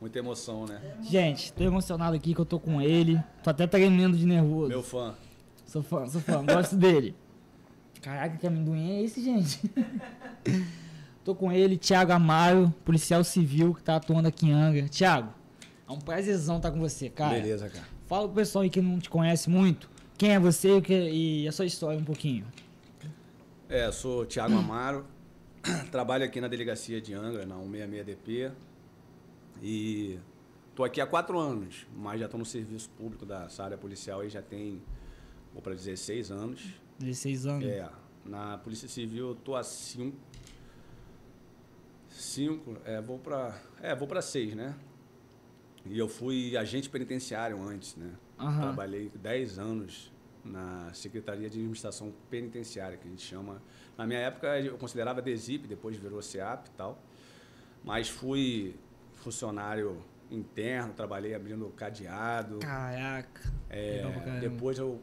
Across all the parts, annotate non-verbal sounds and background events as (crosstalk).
Muita emoção, né? Gente, tô emocionado aqui que eu tô com ele. Tô até tremendo de nervoso. Meu fã. Sou fã, sou fã, gosto dele. Caraca, que amendoim é esse, gente? (laughs) tô com ele, Thiago Amaro, policial civil que tá atuando aqui em Angra. Thiago, é um prazerzão estar com você, cara. Beleza, cara. Fala pro pessoal aí que não te conhece muito, quem é você e e a sua história um pouquinho. É, sou Thiago Amaro, (clears throat) trabalho aqui na delegacia de Angra, na 166DP. E tô aqui há quatro anos, mas já tô no serviço público dessa área policial aí já tem, vou para 16 anos. 16 anos. É, na Polícia Civil eu tô há cinco. Cinco, é, vou para É, vou para seis, né? E eu fui agente penitenciário antes, né? Aham. Trabalhei 10 anos na Secretaria de Administração Penitenciária, que a gente chama. Na minha época eu considerava DESIP, depois virou CEAP e tal. Mas fui funcionário interno, trabalhei abrindo cadeado. Caraca. É, depois eu,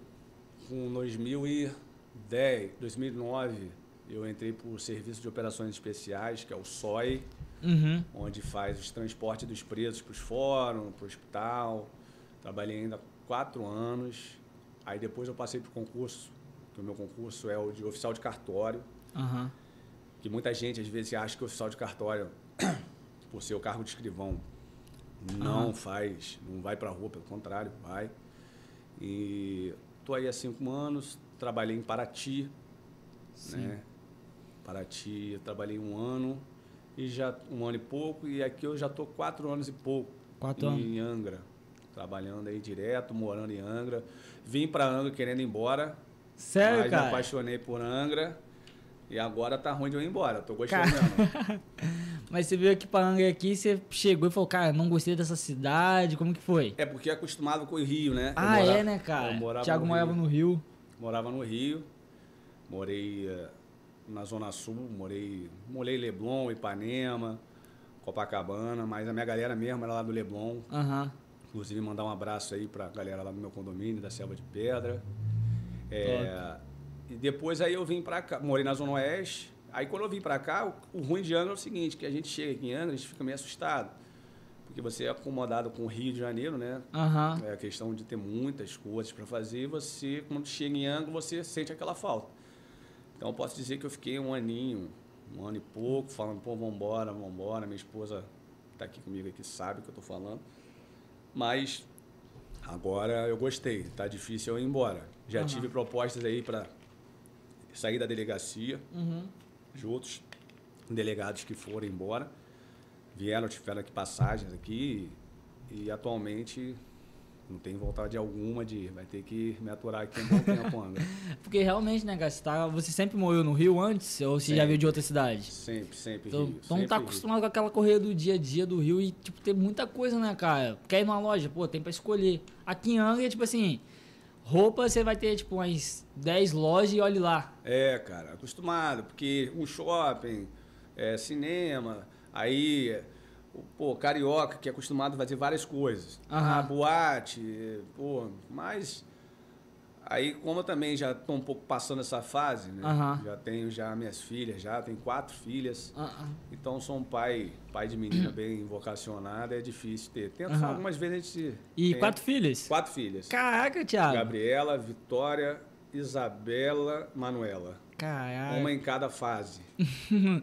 com 2010, 2009, eu entrei para o Serviço de Operações Especiais, que é o SOI, Uhum. onde faz os transportes dos presos para os fóruns, para o hospital. Trabalhei ainda quatro anos. Aí depois eu passei para o concurso, que o meu concurso é o de oficial de cartório, Aham. que muita gente às vezes acha que o oficial de cartório, por ser o cargo de escrivão, não Aham. faz, não vai para a rua, pelo contrário, vai. E tô aí há cinco anos, trabalhei em Paraty, Sim. né? Paraty, eu trabalhei um ano e já um ano e pouco e aqui eu já tô quatro anos e pouco Quatro em Angra, trabalhando aí direto, morando em Angra. Vim para Angra querendo ir embora, Sério, mas me cara? apaixonei por Angra e agora tá ruim de eu ir embora. Tô gostando Cara. mesmo. (laughs) Mas você veio aqui pra Angra aqui, você chegou e falou, cara, não gostei dessa cidade, como que foi? É porque é acostumado com o Rio, né? Eu ah, mora- é, né, cara? Morava Thiago no morava no Rio. Morava no Rio, morei eh, na Zona Sul, morei, morei Leblon, Ipanema, Copacabana, mas a minha galera mesmo era lá do Leblon. Aham. Inclusive mandar um abraço aí pra galera lá do meu condomínio, da Selva de Pedra. É, e depois aí eu vim pra cá, morei na Zona Oeste. Aí quando eu vim pra cá, o, o ruim de Angra é o seguinte, que a gente chega aqui em Angra, a gente fica meio assustado. Porque você é acomodado com o Rio de Janeiro, né? Aham. É a questão de ter muitas coisas para fazer. e Você, quando chega em Angra, você sente aquela falta. Então, eu posso dizer que eu fiquei um aninho, um ano e pouco, falando, pô, vambora, vambora. Minha esposa está aqui comigo aqui, sabe o que eu estou falando. Mas agora eu gostei. Tá difícil eu ir embora. Já Aham. tive propostas aí para sair da delegacia Uhum. outros delegados que foram embora. Vieram, tiveram aqui passagens aqui e, e atualmente não tem vontade alguma de vai ter que me aturar aqui um bom (laughs) tempo, Angra. Porque realmente, né, você, tá- você sempre morou no Rio antes ou você já Sempre. veio de outra cidade? Sempre, sempre Então, Rio. então sempre tá Rio. acostumado com aquela correria do dia a dia do Rio e, tipo, tem muita coisa, né, cara? Quer ir numa loja, pô, tem pra escolher. Aqui em Angra, tipo assim, roupa você vai ter, tipo, umas 10 lojas e olhe lá. É, cara, acostumado, porque um shopping, é, cinema, aí, o- pô, carioca, que é acostumado a fazer várias coisas. Aham. Ah, boate, pô, mas. Aí, como eu também já tô um pouco passando essa fase, né? Aham. Já tenho já minhas filhas, já tenho quatro filhas. Ah. Então sou um pai, pai de menina (clears throat) bem vocacionada, é difícil ter. Tento Aham. algumas vezes a gente. E quatro filhos? Quatro filhas. Caraca, Thiago. Gabriela, Vitória, Isabela, Manuela. Caraca. Uma em cada fase. (laughs)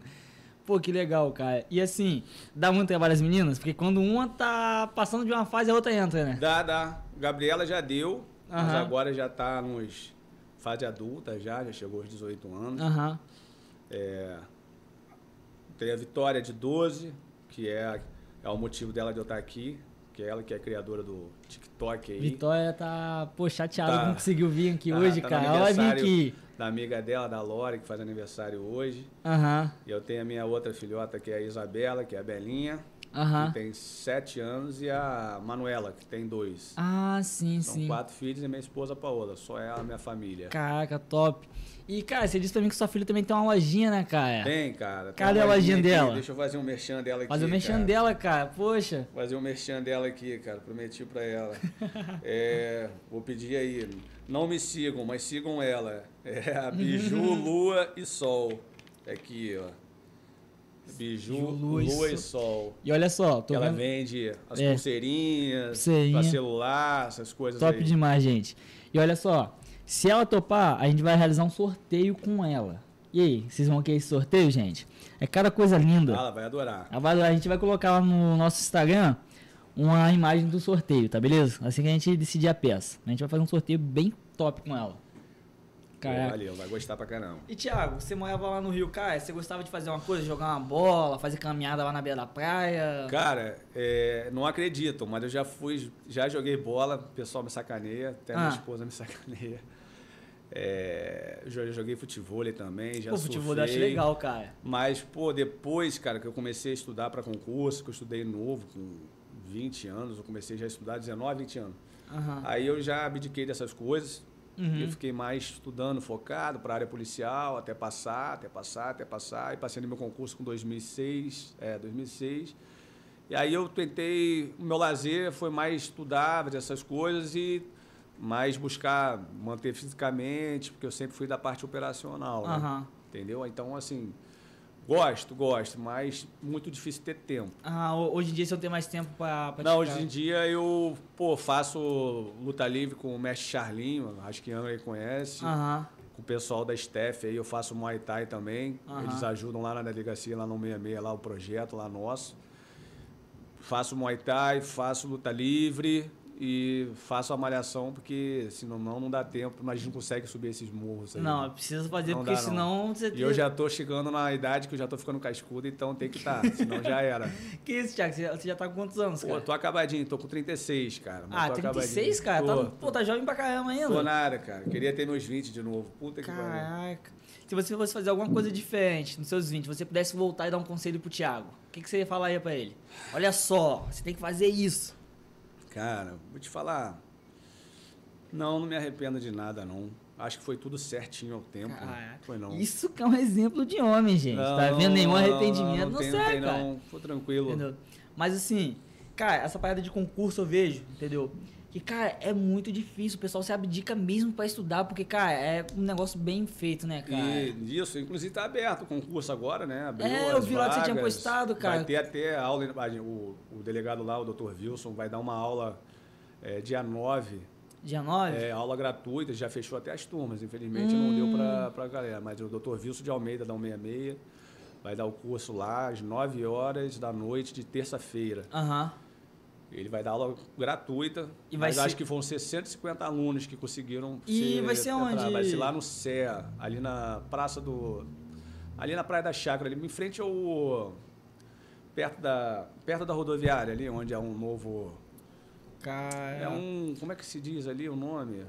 Pô, que legal, cara. E assim, dá muito trabalho às meninas? Porque quando uma tá passando de uma fase, a outra entra, né? Dá, dá. Gabriela já deu, mas Aham. agora já tá nos fase adulta já, já chegou aos 18 anos. Aham. É, tem a Vitória de 12, que é, é o motivo dela de eu estar aqui, que é ela que é criadora do TikTok aí. Vitória tá, pô, chateada Tá. não conseguiu vir aqui (laughs) Tá- hoje, tá cara. Ela aniversário aqui. Da amiga dela, da Lore, que faz aniversário hoje. Aham, E eu tenho a minha outra filhota, que é a Isabela, que é a Belinha, aham. que tem 7 anos, e a Manuela, que tem 2. Ah, sim, São sim. quatro filhos e minha esposa Paola, só ela, minha família. Caraca, top. E, cara, você disse pra mim que sua filha também tem uma lojinha, né, cara? Tem, cara. tem Cadê a lojinha aqui, dela? Deixa eu fazer um merchan dela aqui. Fazer o mexendo cara. dela, cara. Poxa. Fazer um merchan dela aqui, cara. Prometi pra ela. (laughs) É, vou pedir aí. Não me sigam, mas sigam ela. É a Biju, (laughs) Lua e Sol. É Aqui, ó. Biju, Ju, lua, lua e sol. E olha só, tô ela vende as É. pulseirinhas Pulseirinha. pra celular, essas coisas Top aí. demais, gente. E olha só, se ela topar, a gente vai realizar um sorteio com ela. E aí, vocês vão querer esse sorteio, gente? É cada coisa linda. Ah, ela vai adorar. A vai- a gente vai colocar lá no nosso Instagram uma imagem do sorteio, tá beleza? Assim que a gente decidir a peça. A gente vai fazer um sorteio bem top com ela. Caraca. Valeu, vai gostar pra caramba. E Thiago, você morava lá no Rio, cara, você gostava de fazer uma coisa, jogar uma bola, fazer caminhada lá na beira da praia? Cara, é, não acreditam, mas eu já fui, já joguei bola, o pessoal me sacaneia, até minha Ah. esposa me (laughs) sacaneia. É, eu já joguei futebol também, já Pô, futebol eu surfei. acho legal, cara. Mas, pô, depois, cara, que eu comecei a estudar para concurso, que eu estudei novo, com 20 anos, eu comecei já a estudar 19, 20 anos. Aham. Aí eu já abdiquei dessas coisas Uhum. eu fiquei mais estudando, focado para a área policial, até passar, até passar, até passar. E passei no meu concurso com 2006, é, 2006. E aí eu tentei, o meu lazer foi mais estudar, fazer essas coisas e mais buscar manter fisicamente, porque eu sempre fui da parte operacional, né? Aham. entendeu? Então, assim, gosto, gosto, mas muito difícil ter tempo. Ah, ho- hoje em dia você não tem mais tempo pra Não, hoje em dia eu, pô, faço luta livre com o mestre Charlinho, acho que Angra aí conhece. Aham. Com o pessoal da Steph aí, eu faço Muay Thai também. Aham. Eles ajudam lá na delegacia, lá no 66, lá o projeto lá nosso. Faço Muay Thai, faço luta livre e faço a malhação, porque senão não, não dá tempo, mas a gente não consegue subir esses morros aí. Não, precisa fazer, Não porque dá, não. senão você E eu já tô chegando na idade que eu já tô ficando cascudo, então tem que estar, (laughs) senão já era. Que isso, Thiago? Você já, você já tá com quantos anos, Pô, cara? tô acabadinho, tô com 36, cara. Ah, tô 36, acabadinho. cara? Tô, Tá, pô, tá jovem pra caramba ainda. tô na área, cara. Queria ter meus 20 de novo. Puta que pariu. Caraca. Se você fosse fazer alguma coisa diferente nos seus 20, você pudesse voltar e dar um conselho pro Thiago, o que, que você falaria pra ele? Olha só, você tem que fazer isso. Cara, vou te falar. Não, não me arrependo de nada, não. Acho que foi tudo certinho ao tempo. Caraca. Foi não. Isso que é um exemplo de homem, gente. Não, tá vendo? Nenhum arrependimento não, não, tem, serve, não tem, cara. não. Foi tranquilo. Entendeu? Mas assim, cara, essa parada de concurso eu vejo, entendeu? Que, cara, é muito difícil. O pessoal se abdica mesmo pra estudar, porque, cara, é um negócio bem feito, né, cara? E isso, inclusive tá aberto o concurso agora, né? Abriu É, eu vi lá que você tinha vagas. postado, cara. Vai ter até aula, o, o delegado lá, o Dr. Wilson, vai dar uma aula é, dia 9 Dia 9? É, aula gratuita, já fechou até as turmas, infelizmente não deu pra, pra galera. Mas o Dr. Wilson de Almeida, da 166, vai dar o curso lá às 9 horas da noite de terça-feira. Aham. Ele vai dar aula gratuita, E vai mas ser- acho que ser 150 alunos que conseguiram E vai ser onde? Vai ser lá no CEA, ali na praça do... Ali na Praia da Chácara, ali em frente ao... Perto da, perto da rodoviária ali, onde é um novo... Cara. É um. Como é que se diz ali o nome?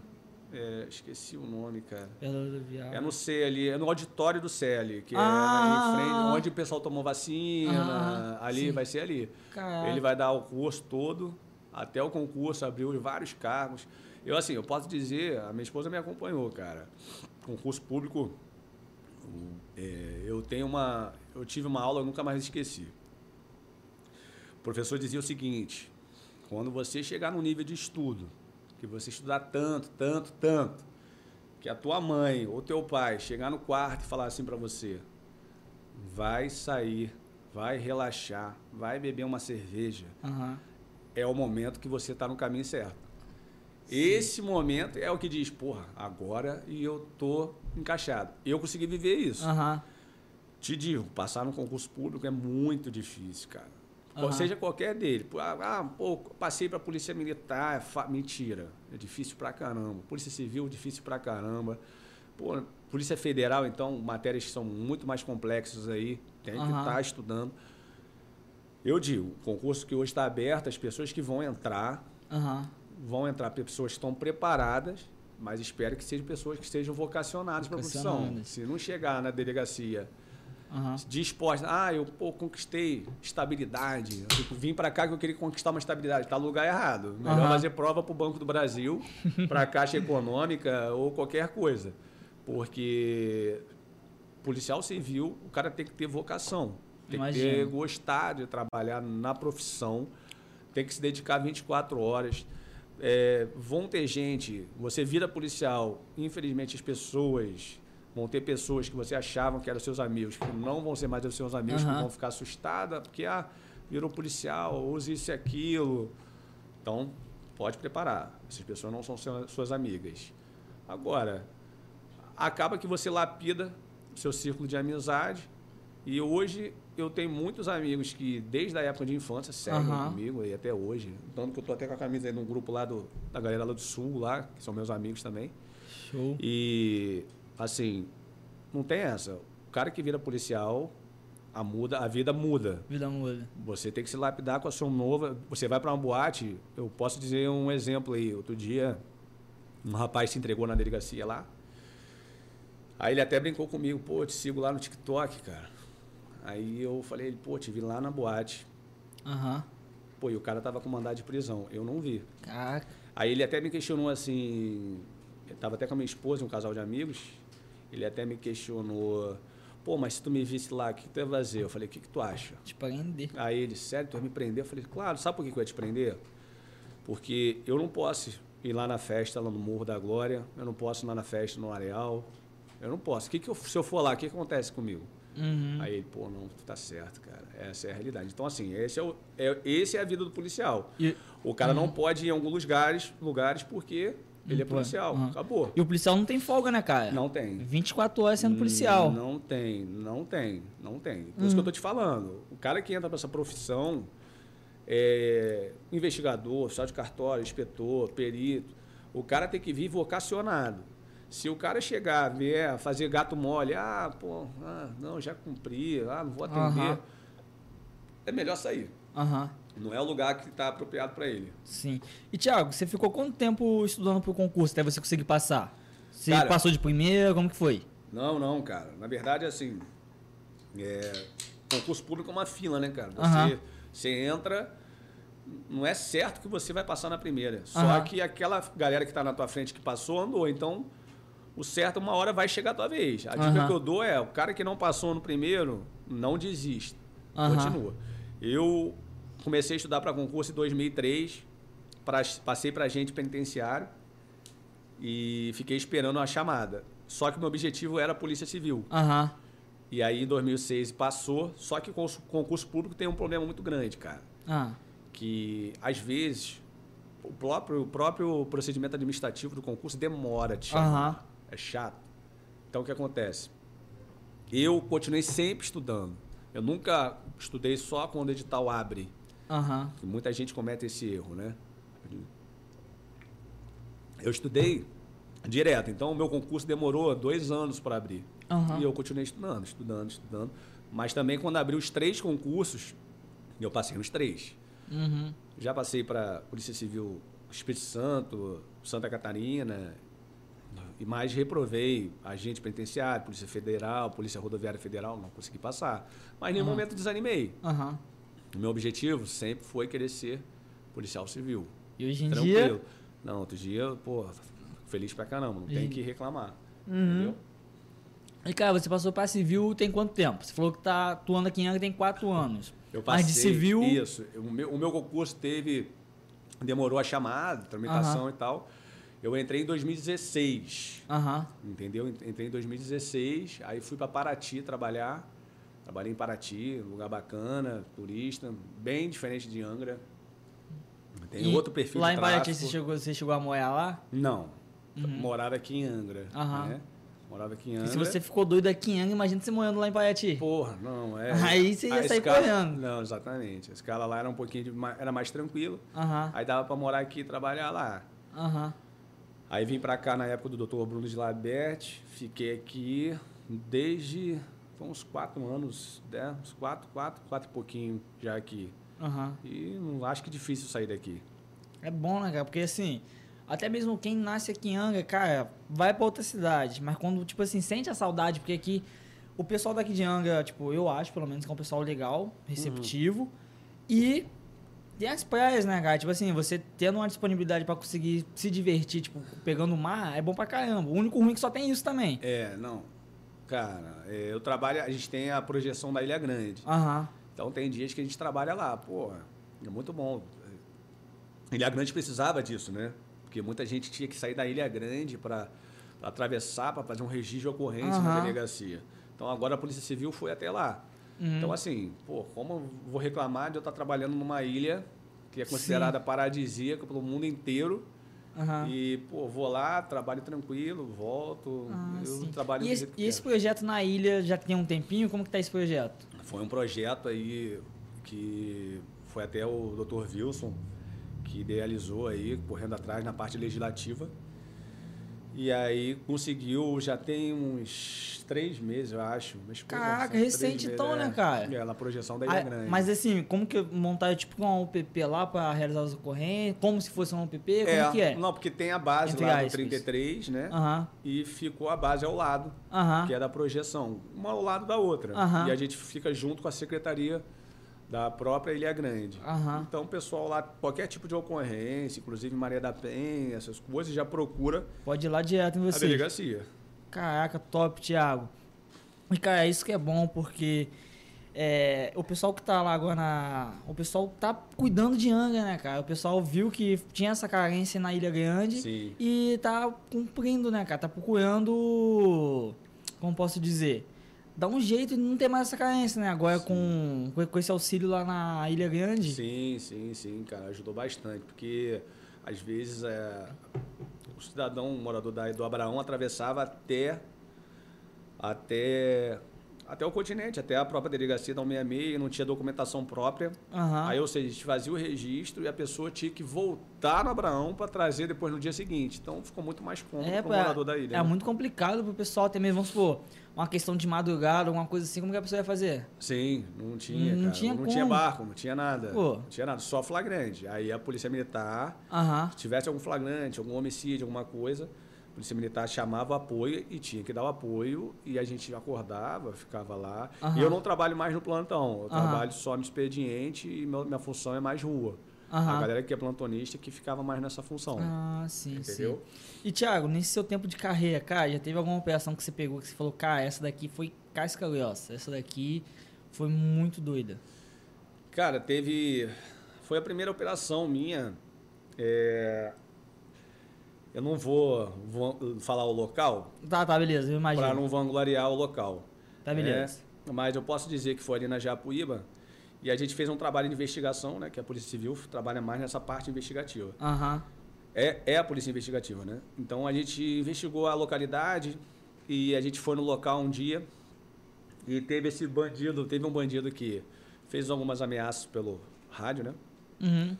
É, esqueci o nome, cara. É no C ali, é no auditório do C ali, que Ah. é em frente, onde o pessoal tomou vacina. Ah, ali sim. vai ser ali. Caraca. Ele vai dar o curso todo, até o concurso, abriu vários cargos. Eu, assim, eu posso dizer, a minha esposa me acompanhou, cara. Concurso público, é, eu tenho uma. Eu tive uma aula, eu nunca mais esqueci. O professor dizia o seguinte: quando você chegar no nível de estudo, que você estudar tanto, tanto, tanto, que a tua mãe ou teu pai chegar no quarto e falar assim para você: vai sair, vai relaxar, vai beber uma cerveja, Aham. é o momento que você está no caminho certo. Esse momento é o que diz, porra, agora e eu tô encaixado. Eu consegui viver isso. Aham. Te digo, passar no concurso público é muito difícil, cara. Ou Aham. seja, qualquer dele. Pô, Ah, pô, passei pra Polícia Militar, é mentira. É difícil pra caramba. Polícia Civil, difícil pra caramba. Pô, Polícia Federal, então, matérias que são muito mais complexas aí. Tem que estar estudando. Eu digo, o concurso que hoje está aberto, as pessoas que vão entrar, Aham. vão entrar pessoas que estão preparadas, mas espero que sejam pessoas que estejam vocacionadas para a profissão. Se não chegar na delegacia Aham. disposta, ah, eu pô, conquistei estabilidade, eu vim para cá que eu queria conquistar uma estabilidade, está no lugar errado. Melhor Aham. fazer prova para o Banco do Brasil, (laughs) para a Caixa Econômica ou qualquer coisa, porque policial civil, o cara tem que ter vocação, tem que ter gostar de trabalhar na profissão, tem que se dedicar 24 horas. É, vão ter gente, você vira policial, infelizmente as pessoas Vão ter pessoas que você achavam que eram seus amigos, que não vão ser mais os seus amigos, que Aham. vão ficar assustadas, porque ah, virou policial, use isso e aquilo. Então, pode preparar. Essas pessoas não são suas amigas. Agora, acaba que você lapida o seu círculo de amizade. E hoje eu tenho muitos amigos que, desde a época de infância, seguem Aham. comigo e até hoje. Tanto que eu tô até com a camisa aí de um grupo lá do, da galera lá do Sul, lá, que são meus amigos também. Show. E, assim, não tem essa. O cara que vira policial, a, muda, a vida muda. Vida muda. Você tem que se lapidar com a sua nova. Você vai para uma boate, eu posso dizer um exemplo aí. Outro dia, um rapaz se entregou na delegacia lá. Aí ele até brincou comigo, pô, te sigo lá no TikTok, cara. Aí eu falei, pô, te vi lá na boate. Aham. Pô, e o cara tava com mandado de prisão. Eu não vi. Caraca. Aí ele até me questionou assim. Eu tava até com a minha esposa, um casal de amigos. Ele até me questionou. Pô, mas se tu me visse lá, o que, que tu ia fazer? Eu falei, o que, que tu acha? Te prender. Aí ele, sério, tu vai me prender? Eu falei, claro, sabe por que, que eu ia te prender? Porque eu não posso ir lá na festa, lá no Morro da Glória, eu não posso ir lá na festa no Areal, eu não posso. Que que eu, se eu for lá, o que, que acontece comigo? Uhum. Aí ele, pô, não, tu tá certo, cara. Essa é a realidade. Então, assim, esse é, o, é, esse é a vida do policial. E, O cara não pode ir em alguns lugares, lugares porque ele é Não policial. Aham. Acabou. e o policial não tem folga, né, cara? Não tem. 24 horas sendo policial. Não tem, não tem, não tem. Por isso que eu tô te falando. O cara que entra para essa profissão, é, investigador, oficial de cartório, inspetor, perito, o cara tem que vir vocacionado. Se o cara chegar, vier fazer gato mole, ah, pô, ah, não, já cumpri, ah, não vou atender, Aham. é melhor sair. Aham. Não é o lugar que está apropriado para ele. Sim. E, Thiago, você ficou quanto tempo estudando pro concurso até você conseguir passar? Você Cara- passou de primeira? Como que foi? Não, não, cara. Na verdade, assim, é, concurso público é uma fila, né, cara? Você, você entra, não é certo que você vai passar na primeira. Só que aquela galera que está na tua frente que passou, andou. Então, o certo, uma hora vai chegar a tua vez. A dica que eu dou é, o cara que não passou no primeiro, não desista. Aham. Continua. Eu comecei a estudar para concurso em 2003, pra, passei para agente penitenciário e fiquei esperando a chamada. Só que meu objetivo era a Polícia Civil. Aham. E aí, em 2006, passou. Só que com o concurso público tem um problema muito grande, cara. Ah. Que, às vezes, o próprio, o próprio procedimento administrativo do concurso demora de chamar. Aham. É chato. Então, o que acontece? Eu continuei sempre estudando. Eu nunca estudei só quando o edital abre. Que Muita gente comete esse erro, né? Eu estudei direto. Então, o meu concurso demorou dois anos para abrir. Aham. E eu continuei estudando, estudando, estudando. Mas também quando abriu os três concursos, eu passei nos três. Uhum. Já passei para Polícia Civil Espírito Santo, Santa Catarina, e mais reprovei agente penitenciário, Polícia Federal, Polícia Rodoviária Federal, não consegui passar. Mas em nenhum Aham. momento desanimei. Aham. O meu objetivo sempre foi querer ser policial civil. E hoje em Tranquilo. dia. Não, outro dia, pô, feliz pra caramba, não tem que reclamar. Uhum. Entendeu? E, cara, você passou pra civil tem quanto tempo? Você falou que tá atuando aqui em Angra tem 4 anos. Eu Mas passei, de civil. Isso. O meu, o meu concurso teve. Demorou a chamada, tramitação Aham. e tal. Eu entrei em 2016. Aham. Entendeu? Entrei em 2016, aí fui para Paraty trabalhar. Trabalhei em Paraty, lugar bacana, turista, bem diferente de Angra. Tem E outro perfil Lá em Paraty você chegou, você chegou a morar lá? Não. Uhum. Morava aqui em Angra. Aham. Né? Morava aqui em E Angra. se você ficou doido aqui em Angra, imagina você morando lá em Paraty. Porra, não, é. Aí você ia sair escala- correndo. Não, exatamente. A escala lá era um pouquinho de era mais tranquilo. Aham. Aí dava para morar aqui e trabalhar lá. Aham. Aí vim para cá na época do Dr. Bruno de Laberte, fiquei aqui desde foi uns quatro anos, né? uns quatro, quatro, quatro e pouquinho já aqui. Aham. E não acho que é difícil sair daqui. É bom, né, cara? Porque assim, até mesmo quem nasce aqui em Angra, cara, vai pra outra cidade. Mas quando, tipo assim, sente a saudade, porque aqui o pessoal daqui de Angra, tipo, eu acho pelo menos que é um pessoal legal, receptivo. E tem as praias, né, cara? Tipo assim, você tendo uma disponibilidade pra conseguir se divertir, tipo, pegando o mar, é bom pra caramba. O único ruim é que só tem isso também. É, não. Cara, é, eu trabalho, a gente tem a projeção da Ilha Grande. Aham. Então tem dias que a gente trabalha lá, pô, é muito bom. Ilha Grande precisava disso, né? Porque muita gente tinha que sair da Ilha Grande para atravessar, para fazer um registro de ocorrência na delegacia. Então agora a Polícia Civil foi até lá. Uhum. Então, assim, pô, como eu vou reclamar de eu estar trabalhando numa ilha que é considerada Sim. paradisíaca pelo mundo inteiro? Uhum. E, pô, vou lá, trabalho tranquilo, volto, ah, eu sim. trabalho E, esse, e esse, projeto na ilha já tem um tempinho? Como que tá esse projeto? Foi um projeto aí que foi até o Dr. Wilson que idealizou aí, correndo atrás na parte legislativa. E aí conseguiu, já tem uns três meses, eu acho. Caraca, recente então, né, é, né, cara? É, na projeção da Ilha Grande. Mas assim, como que montar tipo uma UPP lá para realizar as ocorrências? Como se fosse uma UPP? Como é, que é? Não, porque tem a base Entre lá do 33, né? Uhum. E ficou a base ao lado, uhum. que é da projeção. Uma ao lado da outra. Uhum. E a gente fica junto com a Secretaria da própria Ilha Grande. Uhum. Então, o pessoal lá, qualquer tipo de ocorrência, inclusive Maria da Penha, essas coisas, já procura. Pode ir lá direto em você. A delegacia. Caraca, top, Thiago. E, cara, isso que é bom, porque é, o pessoal que tá lá agora na. O pessoal tá cuidando de Angra, né, cara? O pessoal viu que tinha essa carência na Ilha Grande Sim. e tá cumprindo, né, cara? Tá procurando. Como posso dizer? Dá um jeito de não ter mais essa carência, né? Agora com, com esse auxílio lá na Ilha Grande. Sim, sim, sim, cara. Ajudou bastante. Porque às vezes é, o cidadão, o morador da, do Abraão, atravessava até, até até o continente, até a própria delegacia da 166, não tinha documentação própria. Uhum. Aí, ou seja, a gente fazia o registro e a pessoa tinha que voltar no Abraão para trazer depois no dia seguinte. Então ficou muito mais cômodo é, para o morador da ilha. É né? muito complicado para o pessoal até mesmo, vamos supor, uma questão de madrugada, alguma coisa assim, como que a pessoa ia fazer? Sim, não tinha, não, tinha, não tinha barco, não tinha nada. Pô. Não tinha nada, só flagrante. Aí a polícia militar, uhum. se tivesse algum flagrante, algum homicídio, alguma coisa Polícia Militar chamava o apoio e tinha que dar o apoio e a gente acordava, ficava lá. Uhum. E eu não trabalho mais no plantão, eu uhum. trabalho só no expediente e minha função é mais rua. Uhum. A galera que é plantonista que ficava mais nessa função. Ah, sim, entendeu? sim. E, Thiago, nesse seu tempo de carreira, cara, já teve alguma operação que você pegou que você falou, cara, essa daqui foi casca grossa, essa daqui foi muito doida? Cara, teve... Foi a primeira operação minha. É... Eu não vou, vou falar o local. Tá, tá, beleza, eu imagino. Para não vangloriar o local. Tá, beleza. É, mas eu posso dizer que foi ali na Japuíba e a gente fez um trabalho de investigação, né? Que a Polícia Civil trabalha mais nessa parte investigativa. Uhum. É, é a Polícia Investigativa, né? Então a gente investigou a localidade e a gente foi no local um dia e teve esse bandido, teve um bandido que fez algumas ameaças pelo rádio, né? Uhum.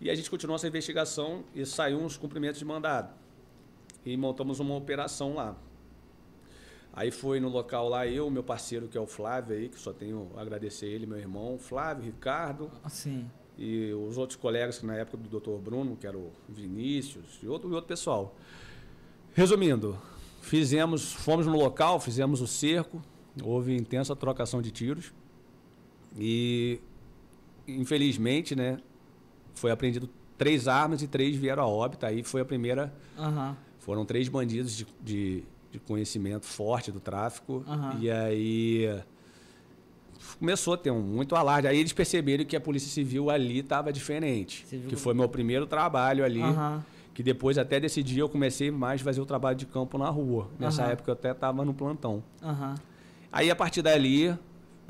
E a gente continuou essa investigação e saiu uns cumprimentos de mandado. E montamos uma operação lá. Aí foi no local lá eu, meu parceiro que é o Flávio aí, que só tenho a agradecer ele, meu irmão, Flávio, Ricardo. Sim. E os outros colegas que na época do Dr. Bruno, que era o Vinícius e outro, e outro pessoal. Resumindo, fizemos, fomos no local, fizemos o cerco, houve intensa trocação de tiros. E infelizmente, né, foi apreendido três armas e três vieram a óbito. Aí foi a primeira. Uhum. Foram três bandidos de, de, de, conhecimento forte do tráfico. Uhum. E aí começou a ter um, muito alarde. Aí eles perceberam que a Polícia Civil ali estava diferente. Que foi meu primeiro trabalho ali. Uhum. Que depois, até desse dia, eu comecei mais a fazer o trabalho de campo na rua. Nessa época eu até estava no plantão. Aí a partir dali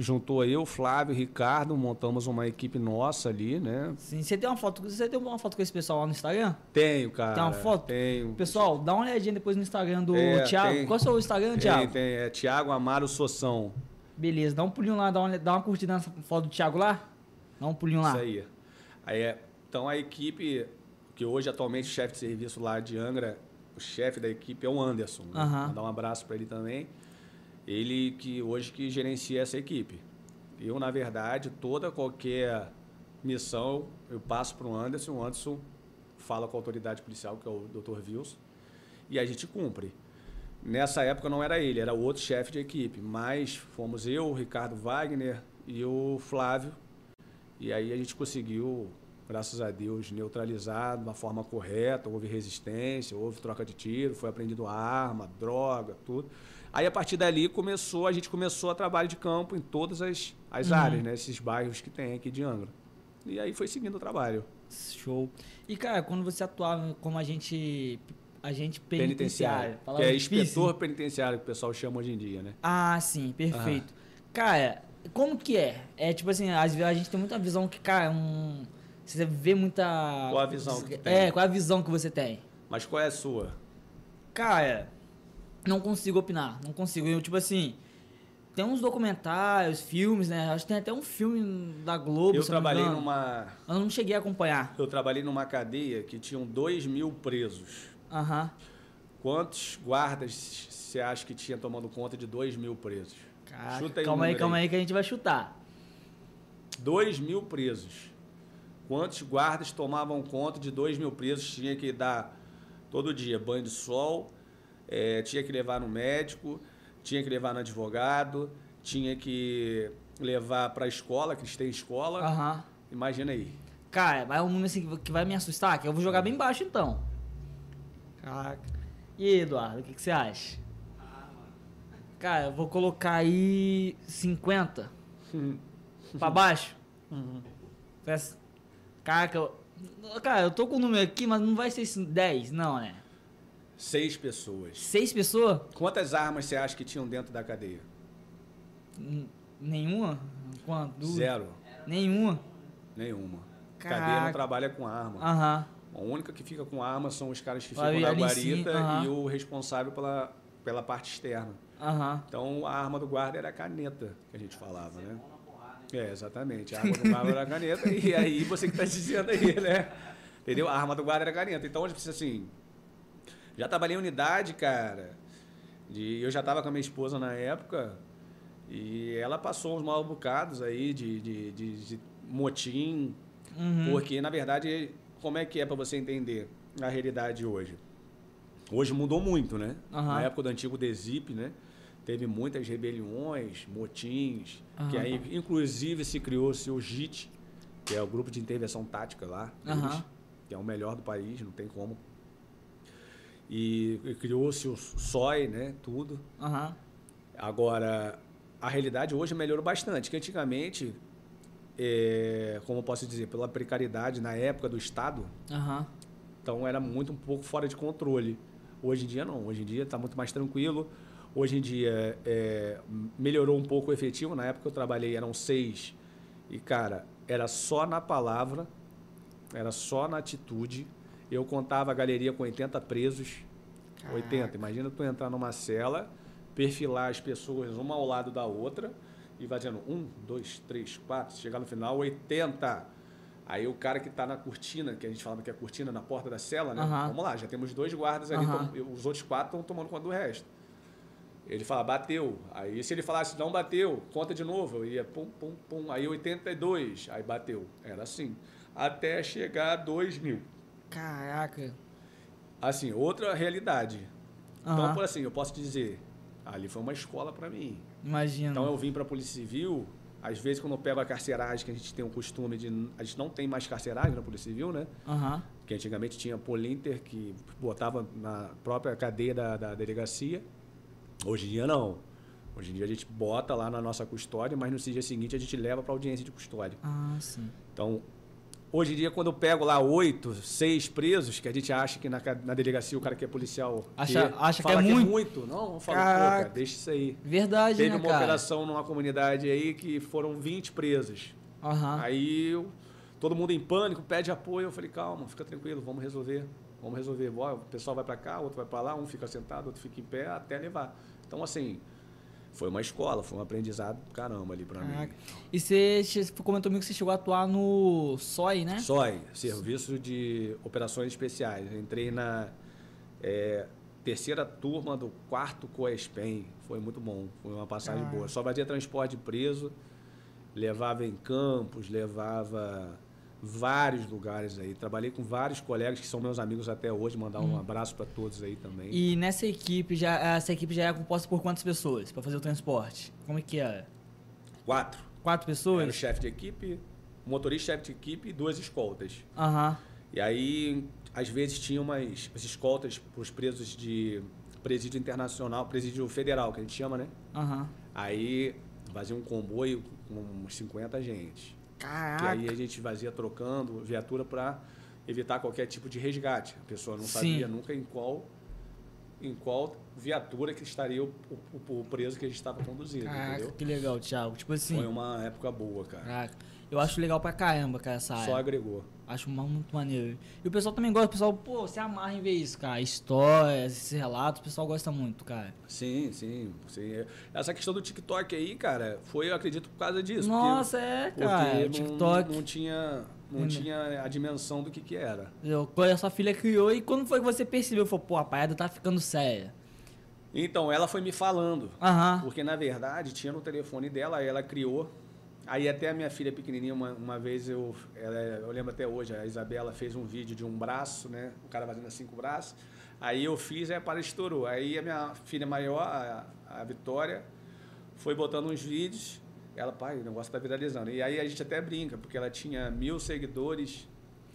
juntou eu, Flávio, Ricardo, montamos uma equipe nossa ali, né? Sim, você tem uma foto, você tem uma foto com esse pessoal lá no Instagram? Tenho, cara. Tem uma foto? Tenho. Pessoal, dá uma olhadinha depois no Instagram do é, Thiago. Tem, Qual é o seu Instagram, tem, Thiago? Tem, é Thiago Amaro Soção. Beleza, dá um pulinho lá, dá uma, dá uma curtida nessa foto do Thiago lá. Dá um pulinho lá. Isso aí. aí é, então a equipe, que hoje atualmente chefe de serviço lá de Angra, o chefe da equipe é o Anderson. Né? Uhum. Dar um abraço para ele também. Ele que hoje que gerencia essa equipe. Eu, na verdade, toda qualquer missão, eu passo para o Anderson, o Anderson fala com a autoridade policial, que é o Dr. Wilson, e a gente cumpre. Nessa época não era ele, era outro chefe de equipe, mas fomos eu, o Ricardo Wagner e o Flávio, e aí a gente conseguiu, graças a Deus, neutralizar de uma forma correta, houve resistência, houve troca de tiro, foi apreendido arma, droga, tudo. Aí a partir dali começou, a gente começou a trabalho de campo em todas as, as uhum. áreas, né? Esses bairros que tem aqui de Angra. E aí foi seguindo o trabalho. Show. E cara, quando você atuava como agente agente penitenciário. Que Palavra é difícil. inspetor penitenciário que o pessoal chama hoje em dia, né? Ah, sim, perfeito. Cara, como que é? É tipo assim, às vezes a gente tem muita visão que, cara, um. Você vê muita. Qual a visão que tu tem? É, qual a visão que você tem? Mas qual é a sua? Cara, não consigo opinar. Não consigo. Eu, tipo assim. Tem uns documentários, filmes, né? Acho que tem até um filme da Globo. Eu não trabalhei engano. numa. Eu não cheguei a acompanhar. Eu trabalhei numa cadeia que tinham 2 mil presos. Aham. Quantos guardas você acha que tinha tomando conta de 2 mil presos? Caraca, Chuta aí calma aí, calma aí. aí que a gente vai chutar. 2 mil presos. Quantos guardas tomavam conta de 2 mil presos? Tinha que dar todo dia banho de sol, eh, tinha que levar no médico, tinha que levar no advogado, tinha que levar para a escola, que eles têm escola. Aham. Imagina aí. Cara, vai um número assim que vai me assustar, que eu vou jogar bem baixo então. Caraca. E aí, Eduardo, o que, que você acha? Cara, eu vou colocar aí 50 pra (laughs) baixo. Peço- Caraca, eu... cara, eu tô com o número aqui, mas não vai ser esse 10, não, né? Seis pessoas. Seis pessoas? Quantas armas você acha que tinham dentro da cadeia? N- Nenhuma? Quanto? Duas? Zero. Nenhuma? Nenhuma. Caraca. Cadeia não trabalha com arma. Aham. A única que fica com arma são os caras que ficam na guarita aham. e o responsável pela, pela parte externa. Aham. Então a arma do guarda era a caneta, que a gente falava, né? É, exatamente. A arma do guarda era a caneta, e aí você que está dizendo aí, né? Entendeu? A arma do guarda era a caneta. Então, assim, já trabalhei em unidade, cara. De, eu já estava com a minha esposa na época, e ela passou uns maus bocados aí de, de, de, de motim, Uhum. porque, na verdade, como é que é para você entender a realidade hoje? Hoje mudou muito, né? Aham. Na época do antigo DESIP, né? Teve muitas rebeliões, motins, que Aham. aí, inclusive, se criou-se o JIT, que é o Grupo de Intervenção Tática lá, Aham. que é o melhor do país, não tem como. E, e criou-se o SOI, né? Tudo. Aham. Agora, a realidade hoje melhorou bastante, que antigamente, é, como eu posso dizer, pela precariedade na época do Estado, Aham. então era muito um pouco fora de controle. Hoje em dia não, hoje em dia está muito mais tranquilo. Hoje em dia é, melhorou um pouco o efetivo. Na época que eu trabalhei eram seis e cara era só na palavra, era só na atitude. Eu contava a galeria com 80 presos, 80. Imagina tu entrar numa cela, perfilar as pessoas uma ao lado da outra e vai dizendo um, dois, três, quatro, chegar no final 80. Aí o cara que está na cortina, que a gente falava que é a cortina na porta da cela, né? Aham. Vamos lá, já temos dois guardas ali, Aham. tom- os outros quatro estão tomando conta do resto. Ele fala, bateu. Aí se ele falasse, não bateu, conta de novo. Eu ia pum, pum, pum. Aí 82, aí bateu. Era assim. Até chegar a 2 mil. Caraca. Assim, outra realidade. Então, Aham. por assim, eu posso dizer, ali foi uma escola para mim. Imagina. Então eu vim para a Polícia Civil, às vezes quando eu pego a carceragem, que a gente tem o costume de. A gente não tem mais carceragem na Polícia Civil, né? Aham. Que antigamente tinha polinter que botava na própria cadeia da, da delegacia. Hoje em dia não. Hoje em dia a gente bota lá na nossa custódia, mas no dia seguinte a gente leva para audiência de custódia. Ah, sim. Então, hoje em dia, quando eu pego lá oito, seis presos, que a gente acha que na, na delegacia o cara que é policial Acha- que acha que fala é muito? Não, falo, pô, Caraca. cara, deixa isso aí. Verdade, Teve né, uma cara? operação numa comunidade aí que foram 20 presos. Aham. Aí eu- todo mundo em pânico, pede apoio. Eu falei, calma, fica tranquilo, vamos resolver. Vamos resolver. O pessoal vai para cá, outro vai para lá, um fica sentado, outro fica em pé, até levar. Então, assim, foi uma escola, foi um aprendizado do caramba ali para mim. E você comentou comigo que você chegou a atuar no SOI, né? SOI, Serviço de Operações Especiais. Eu entrei na é, terceira turma do quarto COESPEM. Foi muito bom, foi uma passagem Caraca. boa. Só fazia transporte preso, levava em campos, levava vários lugares aí. Trabalhei com vários colegas que são meus amigos até hoje. Mandar um abraço para todos aí também. E nessa equipe, já, essa equipe já é composta por quantas pessoas para fazer o transporte? Como é que é? Quatro. Quatro Era o pessoas? chefe de equipe, motorista, chefe de equipe e duas escoltas. Aham. E aí, às vezes, tinha umas as escoltas para os presos de presídio internacional, presídio federal, que a gente chama, né? Aham. Aí fazia um comboio com uns 50 gente. Que Caraca. aí a gente fazia trocando viatura para evitar qualquer tipo de resgate. A pessoa não Sim. sabia nunca em qual em qual viatura que estaria o, o- o preso que a gente estava conduzindo, Caraca, entendeu? que legal, Thiago. Tipo assim. Foi uma época boa, cara. Caraca. Eu acho legal pra caramba, cara, essa Só área. agregou. Acho muito maneiro. E o pessoal também gosta, o pessoal, pô, se amarra em ver isso, cara. Histórias, esses relatos, o pessoal gosta muito, cara. Sim, sim, sim. Essa questão do TikTok aí, cara, foi, eu acredito, por causa disso. Nossa, é, porque, cara. porque o não- TikTok. Não, tinha, não tinha a dimensão do que que era. Eu, quando a sua filha criou e quando foi que você percebeu? Falou, pô, a parada tá ficando séria. Então, ela foi me falando. Aham. Porque, na verdade, tinha no telefone dela, ela criou. Aí até a minha filha pequenininha, uma, uma vez, eu, ela, eu lembro até hoje, a Isabela fez um vídeo de um braço, né? O cara fazendo assim com o braço. Aí eu fiz, aí a para estourou. Aí a minha filha maior, a, a Vitória, foi botando uns vídeos. Ela, pai, o negócio tá viralizando. E aí a gente até brinca, porque ela tinha mil seguidores.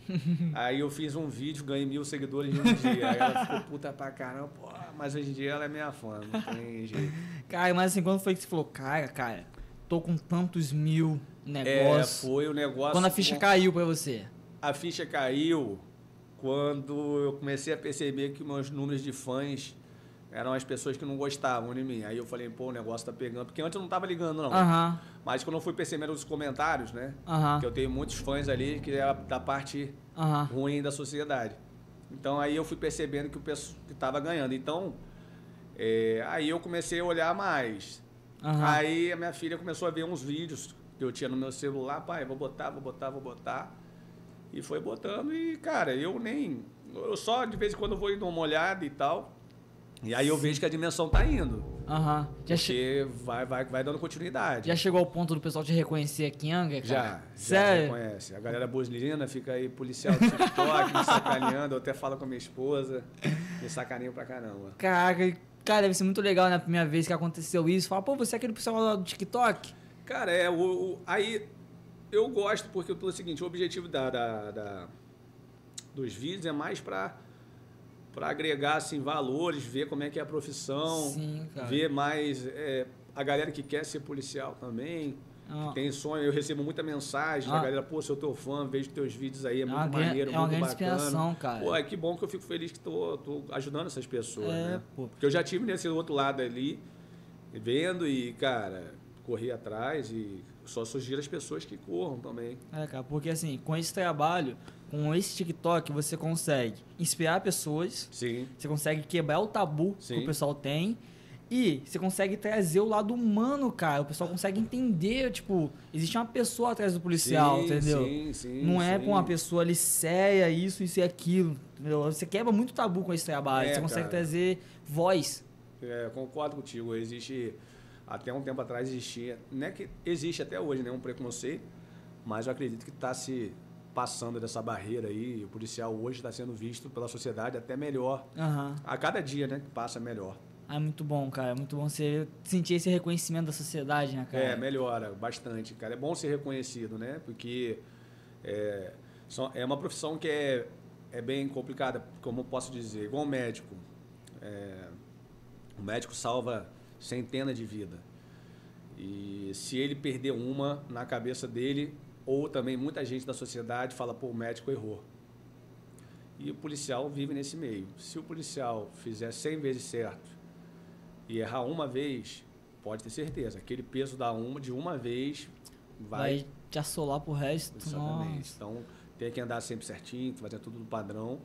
(laughs) aí eu fiz um vídeo, ganhei mil seguidores em um dia. Aí ela ficou puta pra caramba, pô, mas hoje em dia ela é minha fã, não tem jeito. Cara, mas assim, quando foi que você falou, cara, cara, tô com tantos mil É, negócios. foi o negócio. quando a ficha caiu pra você. A ficha caiu quando eu comecei a perceber que meus números de fãs eram as pessoas que não gostavam de mim. Aí eu falei, pô, o negócio tá pegando. Porque antes eu não tava ligando, não. Mas quando eu fui percebendo os comentários, né? aham, Que eu tenho muitos fãs ali que é da parte ruim da sociedade. Então aí eu fui percebendo que o pessoal que tava ganhando. Então, é, aí eu comecei a olhar mais. Aham. Aí a minha filha começou a ver uns vídeos que eu tinha no meu celular, pai, vou botar, vou botar, vou botar. E foi botando e, cara, eu nem. Eu só de vez em quando vou indo uma olhada e tal. E aí eu vejo que a dimensão tá indo. Aham. Já, che- Porque vai, vai, vai dando continuidade. já chegou ao ponto do pessoal te reconhecer aqui em Angra, cara? Já, já Sério? reconhece. A galera buslina fica aí, policial do TikTok, me sacaneando. Eu até falo com a minha esposa, me sacaneio pra caramba. Caraca, cara, deve ser muito legal, né? A primeira vez que aconteceu isso. Fala, pô, você é aquele pessoal lá do TikTok? Cara, é, o, o- aí eu gosto porque pelo seguinte, o objetivo da, da- da- dos vídeos é mais pra para agregar assim valores, ver como é que é a profissão, Sim, cara. ver mais é, a galera que quer ser policial também. Ah, Tem sonho, eu recebo muita mensagem da Ah. galera, pô, sou teu fã, vejo teus vídeos aí, é É muito gran- maneiro, é uma muito grande bacana. inspiração, cara. Pô, é que bom que eu fico feliz que tô, tô ajudando essas pessoas, É, né? pô. Porque eu já tive nesse outro lado ali, vendo e, cara, corri atrás e só sugiro as pessoas que corram também. É, cara, porque assim, com esse trabalho, com esse TikTok, você consegue inspirar pessoas, Sim. você consegue quebrar o tabu que Sim. o pessoal tem e você consegue trazer o lado humano, cara. O pessoal consegue entender, tipo, existe uma pessoa atrás do policial, Sim, entendeu? Sim, sim. Não é com uma pessoa ali séria, isso, isso e aquilo. Entendeu? Você quebra muito tabu com esse trabalho. É, você consegue cara. trazer voz. É, concordo contigo. Existe, até um tempo atrás existia, não é que existe até hoje, né, um preconceito, mas eu acredito que está se passando dessa barreira aí. O policial hoje está sendo visto pela sociedade até melhor. Aham. A cada dia, né, que passa melhor. É muito bom, cara. É muito bom você sentir esse reconhecimento da sociedade, né, cara? É, melhora bastante, cara. É bom ser reconhecido, né? Porque é, é uma profissão que é, é bem complicada, como eu posso dizer, igual um médico. É, o médico salva centenas de vidas. E se ele perder uma na cabeça dele, ou também muita gente da sociedade fala, pô, o médico errou. E o policial vive nesse meio. Se o policial fizer 100 vezes certo e errar uma vez, pode ter certeza, aquele peso da uma, de uma vez vai. Vai te assolar pro resto. Exatamente. Nossa. Então tem que andar sempre certinho, fazer tudo no padrão.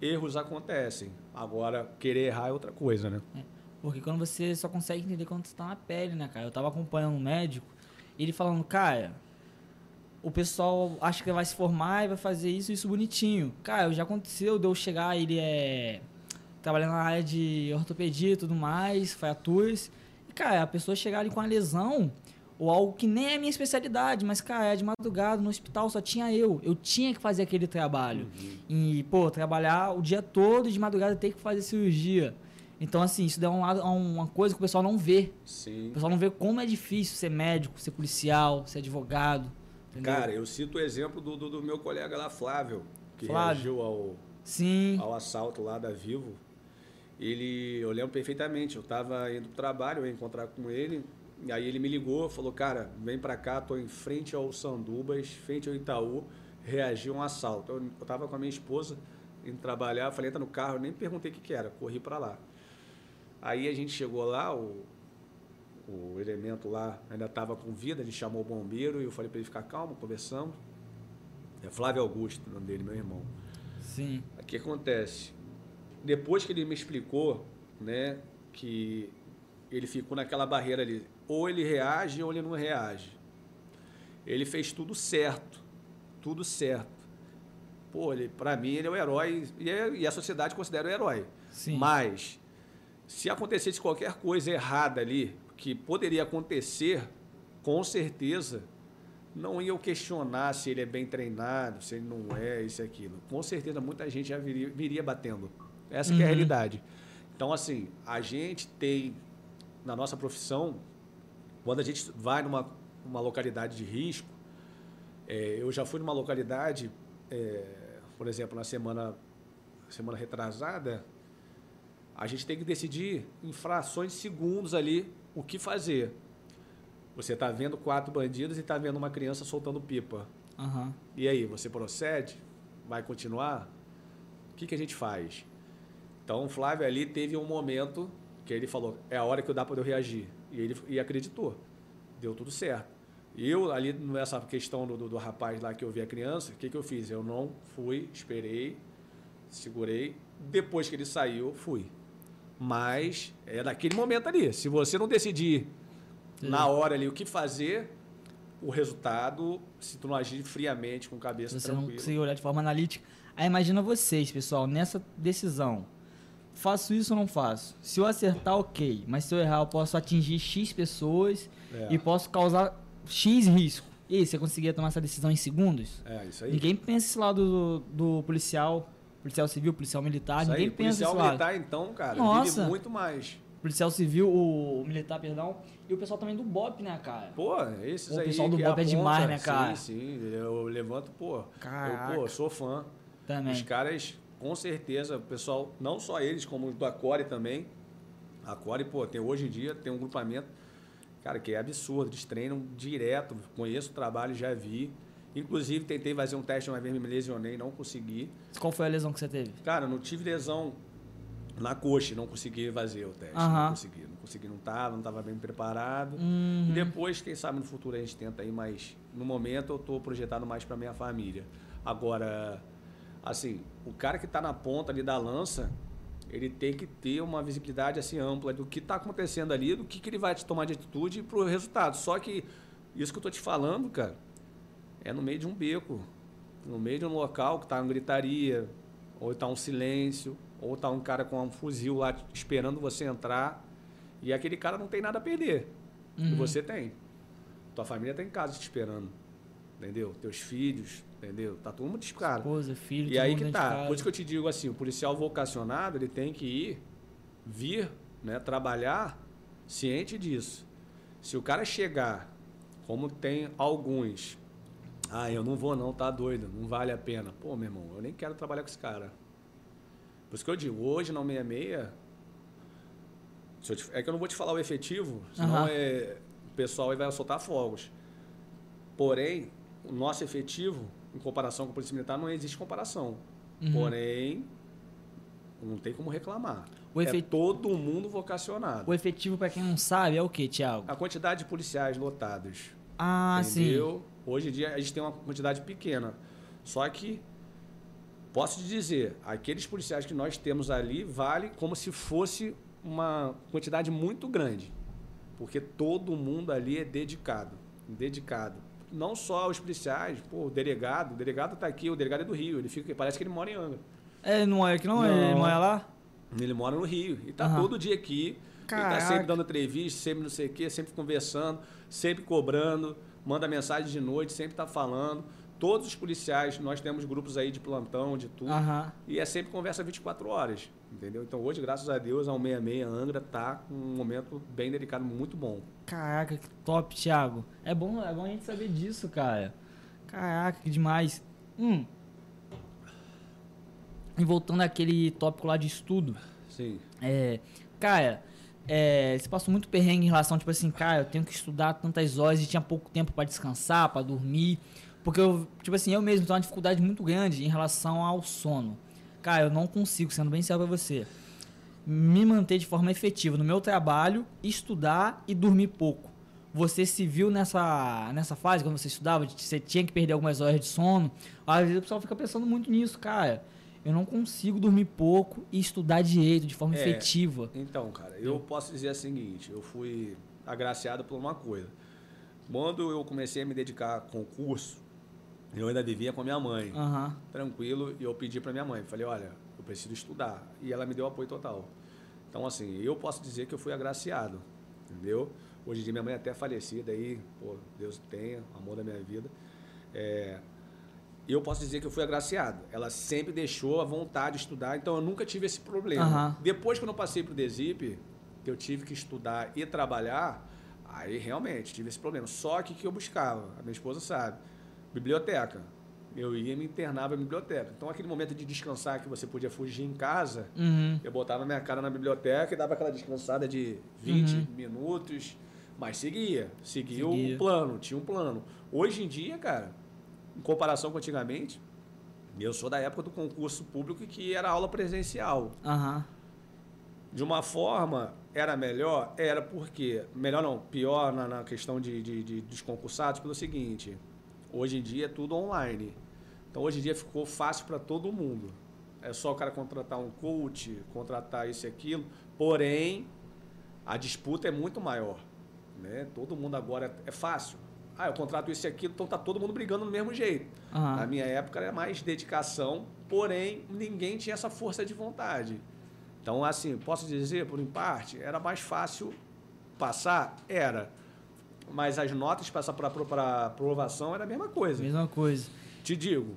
Erros acontecem. Agora, querer errar é outra coisa, né? Porque quando você só consegue entender quando você tá na pele, né, cara? Eu tava acompanhando um médico, e ele falando, cara, o pessoal acha que vai se formar e vai fazer isso isso bonitinho. Cara, já aconteceu de eu chegar, ele é trabalhando na área de ortopedia e tudo mais, fraturas. E, cara, a pessoa chegar ali com uma lesão, ou algo que nem é a minha especialidade, mas, cara, é de madrugada no hospital, só tinha eu. Eu tinha que fazer aquele trabalho. E, pô, trabalhar o dia todo de madrugada ter que fazer cirurgia. Então, assim, isso dá um lado, uma coisa que o pessoal não vê. Sim. O pessoal não vê como é difícil ser médico, ser policial, ser advogado. Entendeu? Cara, eu cito o exemplo do, do, do meu colega lá, Flávio, que Flávio. reagiu ao, Sim. ao assalto lá da Vivo. Ele, eu lembro perfeitamente, eu estava indo pro trabalho, eu ia encontrar com ele, e aí ele me ligou, falou, cara, vem pra cá, tô em frente ao Sandubas, frente ao Itaú, reagir a um assalto. Eu, eu tava com a minha esposa indo trabalhar, falei, entra no carro, eu nem perguntei o que, que era, corri para lá. Aí a gente chegou lá, o, o elemento lá ainda estava com vida, a gente chamou o bombeiro e eu falei para ele ficar calmo, conversamos. É Flávio Augusto, o nome dele, meu irmão. Sim. O que acontece? Depois que ele me explicou, né, que ele ficou naquela barreira ali, ou ele reage ou ele não reage. Ele fez tudo certo, tudo certo. Pô, ele, para mim ele é o herói e, é, e a sociedade considera o herói. Sim. Mas se acontecesse qualquer coisa errada ali, que poderia acontecer, com certeza não ia questionar se ele é bem treinado, se ele não é, isso e aquilo. Com certeza muita gente já viria, viria batendo. Essa que é a Uhum. realidade. Então, assim, a gente tem, na nossa profissão, quando a gente vai numa uma localidade de risco, é, eu já fui numa localidade, é, por exemplo, na semana, semana retrasada, a gente tem que decidir em frações de segundos ali o que fazer. Você está vendo quatro bandidos e está vendo uma criança soltando pipa. Aham. E aí, você procede? Vai continuar? O que, que a gente faz? Então, o Flávio ali teve um momento que ele falou: é a hora que eu dá para eu reagir. E ele e acreditou. Deu tudo certo. Eu, ali nessa questão do, do, do rapaz lá que eu vi a criança, o que, que eu fiz? Eu não fui, esperei, segurei. Depois que ele saiu, fui. Mas é naquele momento ali. Se você não decidir na hora ali o que fazer, o resultado, se tu não agir friamente, com cabeça Se você não tranquila. conseguir olhar de forma analítica. Aí imagina vocês, pessoal, nessa decisão. Faço isso ou não faço? Se eu acertar, ok. Mas se eu errar, eu posso atingir X pessoas É. e posso causar X risco. E aí, você conseguia tomar essa decisão em segundos? É, isso aí. Ninguém pensa esse lado do, do policial, policial civil, policial militar, Isso aí, ninguém pensa policial esse lado. militar, então, cara, Nossa. vive muito mais. Policial civil, o, o militar, perdão, e o pessoal também do BOP, né, cara? Pô, esses O aí. pessoal do Bob é demais, né, cara? Sim, sim. Eu levanto, pô. Caraca. Eu, pô, sou fã. Também. Os caras, com certeza, o pessoal, não só eles, como do Acore também. A Acore, pô, tem, hoje em dia tem um grupamento, cara, que é absurdo. Eles treinam direto. Conheço o trabalho, já vi. Inclusive, tentei fazer um teste uma vez, me lesionei, não consegui. Qual foi a lesão que você teve? Cara, não tive lesão na coxa, não consegui fazer o teste. Aham. Não consegui, não consegui, não tava, não estava bem preparado. Uhum. E depois, quem sabe no futuro a gente tenta aí, mas no momento eu estou projetado mais para minha família. Agora, assim, o cara que está na ponta ali da lança, ele tem que ter uma visibilidade assim ampla do que está acontecendo ali, do que, que ele vai tomar de atitude para o resultado. Só que isso que eu tô te falando, cara, é no meio de um beco, no meio de um local que está uma gritaria, ou está um silêncio, ou está um cara com um fuzil lá esperando você entrar, e aquele cara não tem nada a perder. E Uhum. você tem. Tua família está em casa te esperando. Entendeu? Teus filhos, entendeu? Tá todo mundo esperando. Esposa, filho, E aí que tá. casa. Por isso que eu te digo assim, o policial vocacionado, ele tem que ir, vir, né, trabalhar ciente disso. Se o cara chegar, como tem alguns, ah, eu não vou não, tá doido, não vale a pena. Pô, meu irmão, eu nem quero trabalhar com esse cara. Por isso que eu digo, hoje na 66, se eu te- é que eu não vou te falar o efetivo, senão Aham. é, o pessoal aí vai soltar fogos. Porém, o nosso efetivo, em comparação com a Polícia Militar, não existe comparação. Uhum. Porém, não tem como reclamar. O efe- É todo mundo vocacionado. O efetivo, pra quem não sabe, é o que, Thiago? A quantidade de policiais lotados. Ah, entendeu? Hoje em dia a gente tem uma quantidade pequena. Só que, posso te dizer, aqueles policiais que nós temos ali vale como se fosse uma quantidade muito grande. Porque todo mundo ali é dedicado. Dedicado. Não só os policiais, pô, o delegado. O delegado está aqui, o delegado é do Rio. Ele fica, parece que ele mora em Angra. É, não é que não, é? Ele Não. mora lá? Ele mora no Rio. E tá Aham. todo dia aqui. Ele Caraca. tá sempre dando entrevista, sempre não sei o quê, sempre conversando, sempre cobrando, manda mensagem de noite, sempre tá falando. Todos os policiais, nós temos grupos aí de plantão, de tudo. Aham. E é sempre conversa 24 horas, entendeu? Então hoje, graças a Deus, a 166 Angra tá com um momento bem delicado, muito bom. Caraca, que top, Thiago. É bom, é bom a gente saber disso, cara. Caraca, que demais. Hum. E voltando àquele tópico lá de estudo, Sim. é, cara, é, você passou muito perrengue em relação, tipo assim, cara, eu tenho que estudar tantas horas e tinha pouco tempo pra descansar, pra dormir. Porque eu, tipo assim, eu mesmo tenho uma dificuldade muito grande em relação ao sono. Cara, eu não consigo, sendo bem sério pra você, me manter de forma efetiva no meu trabalho, estudar e dormir pouco. Você se viu nessa, nessa fase, quando você estudava, você tinha que perder algumas horas de sono. Às vezes o pessoal fica pensando muito nisso, cara. Eu não consigo dormir pouco e estudar direito, de forma É. efetiva. Então, cara, eu posso dizer o seguinte, eu fui agraciado por uma coisa. Quando eu comecei a me dedicar a concurso, eu ainda vivia com a minha mãe, Aham. tranquilo, e eu pedi para minha mãe, falei, olha, eu preciso estudar. E ela me deu apoio total. Então, assim, eu posso dizer que eu fui agraciado, entendeu? Hoje em dia minha mãe é até falecida aí, pô, Deus tenha, amor da minha vida. É, eu posso dizer que eu fui agraciado. Ela sempre deixou a vontade de estudar, então eu nunca tive esse problema. Aham. Depois que eu não passei pro Desip, que eu tive que estudar e trabalhar, aí realmente tive esse problema. Só que o que eu buscava, a minha esposa sabe, biblioteca. Eu ia me internava na biblioteca. Então aquele momento de descansar que você podia fugir em casa, Uhum. eu botava minha cara na biblioteca e dava aquela descansada de 20 Uhum. minutos, mas seguia, seguia, Seguia. o plano, tinha um plano. Hoje em dia, cara, em comparação com antigamente, eu sou da época do concurso público que era aula presencial. Aham. De uma forma, era melhor? Era porque, melhor não, pior na, na questão de, de, de- dos concursados, pelo seguinte, hoje em dia é tudo online. Então hoje em dia ficou fácil para todo mundo. É só o cara contratar um coach, contratar isso e aquilo, porém, a disputa é muito maior. Né? Todo mundo agora é, fácil. Ah, eu contrato isso e aquilo, então tá todo mundo brigando do mesmo jeito. Aham. Na minha época era mais dedicação, porém ninguém tinha essa força de vontade. Então, assim, posso dizer, por em parte, era mais fácil passar? Era. Mas as notas para para aprovação era a mesma coisa. Mesma coisa. Te digo,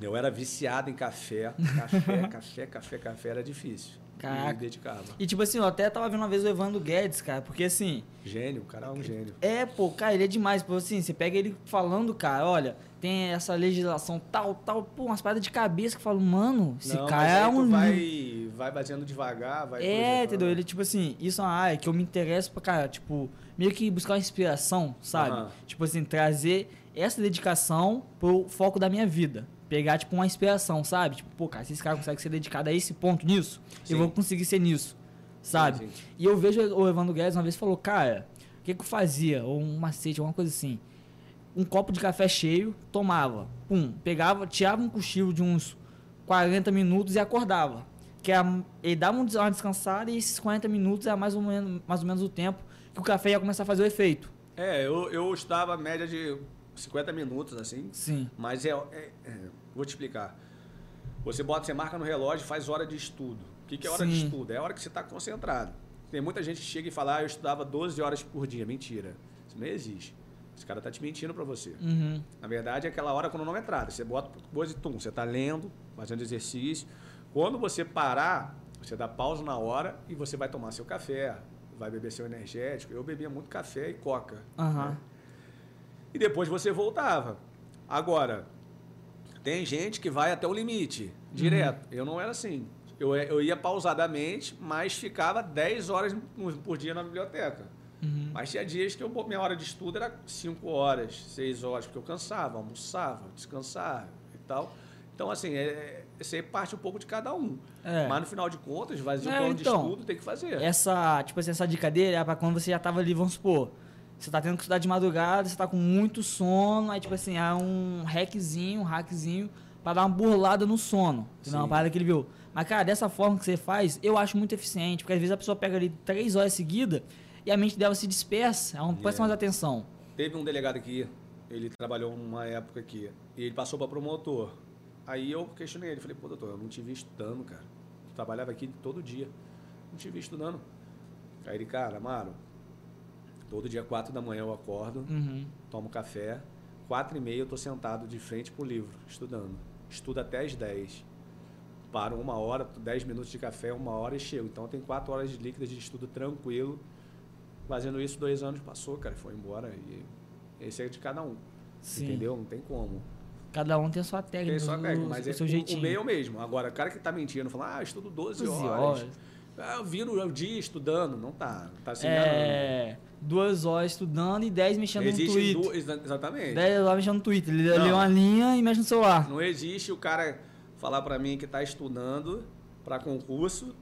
eu era viciado em café. Café, (laughs) café, café, café era difícil. Caraca. Me dedicava. E tipo assim, eu até tava vendo uma vez o Evandro Guedes, cara, porque assim, Gênio, o cara é um gênio. é, pô, cara, ele é demais, pô, assim, você pega ele falando, cara, olha, tem essa legislação tal, tal, pô, umas paradas de cabeça que eu falo, mano, esse Não, cara é um... vai, vai baseando devagar, vai É, entendeu? Ele, tipo assim, isso é uma área que eu me interesso pra, cara, tipo, meio que buscar uma inspiração, sabe? Aham. Tipo assim, trazer essa dedicação pro foco da minha vida. Pegar, tipo, uma inspiração, sabe? Tipo, pô, cara, se esse cara consegue ser dedicado a esse ponto nisso, Sim. eu vou conseguir ser nisso, sabe? Sim, sim. E eu vejo o Evandro Guedes uma vez falou, cara, o que que eu fazia? Ou um macete, alguma coisa assim. Um copo de café cheio, tomava, pum, pegava, tirava um cochilo de uns 40 minutos e acordava. Que é ele dava um uma descansada e esses 40 minutos é mais ou, menos, mais ou menos o tempo que o café ia começar a fazer o efeito. É, eu, eu estudava a média de 50 minutos, assim. Sim. Mas é, é- é, Vou te explicar. Você bota, você marca no relógio e faz hora de estudo. O que, que é hora de Sim. estudo? É a hora que você está concentrado. Tem muita gente que chega e fala, ah, eu estudava 12 horas por dia. Mentira. Isso não existe. Esse cara tá te mentindo para você. Uhum. Na verdade, é aquela hora cronometrada. Você bota coisa e tum, você está lendo, fazendo exercício. Quando você parar, você dá pausa na hora e você vai tomar seu café, vai beber seu energético. Eu bebia muito café e coca. Aham. E depois você voltava. Agora, tem gente que vai até o limite, direto. Eu não era assim. Eu, eu ia pausadamente, mas ficava 10 horas por dia na biblioteca. Uhum. Mas tinha dias que eu, minha hora de estudo era 5 horas, 6 horas, porque eu cansava, almoçava, descansava e tal. Então, assim, é, aí parte um pouco de cada um. É. Mas no final de contas, fazer o É, plano então, de estudo tem que fazer. Essa, tipo assim, essa dica dele é pra quando você já tava ali, vamos supor, você tá tendo que estudar de madrugada, você tá com muito sono, aí tipo assim, é um hackzinho, um hackzinho pra dar uma burlada no sono. Entendeu? Uma parada que ele viu. Mas, cara, dessa forma que você faz, eu acho muito eficiente, porque às vezes a pessoa pega ali três horas seguidas e a mente dela se dispersa, ela não presta Yeah. mais atenção. Teve um delegado aqui, ele trabalhou uma época aqui, e ele passou para promotor. Aí eu questionei ele, falei, pô, doutor, eu não te vi estudando, cara. Eu trabalhava aqui todo dia, não te vi estudando. Aí ele, cara, Amaro, todo dia, quatro da manhã eu acordo, Uhum. tomo café, quatro e meia eu tô sentado de frente pro livro, estudando. Estudo até as 10. Paro uma hora, 10 minutos de café, uma hora e chego. Então tem quatro horas de líquidas de estudo tranquilo. Fazendo isso, dois anos passou, cara, foi embora. E esse é de cada um. Sim. Entendeu? Não tem como. Cada um tem a sua técnica, Tem o- técnica, mas é, seu o, jeitinho. o meio é o mesmo. Agora, o cara que tá mentindo, falando, ah, estudo 12, 12 horas. horas. Ah, eu viro o dia estudando. Não tá. Tá se enganando. É. Duas horas estudando e dez mexendo no Existe Twitter. du- exa- exatamente. Dez horas mexendo no Twitter. Ele lê uma linha e mexe no celular. Não existe o cara falar pra mim que tá estudando pra concurso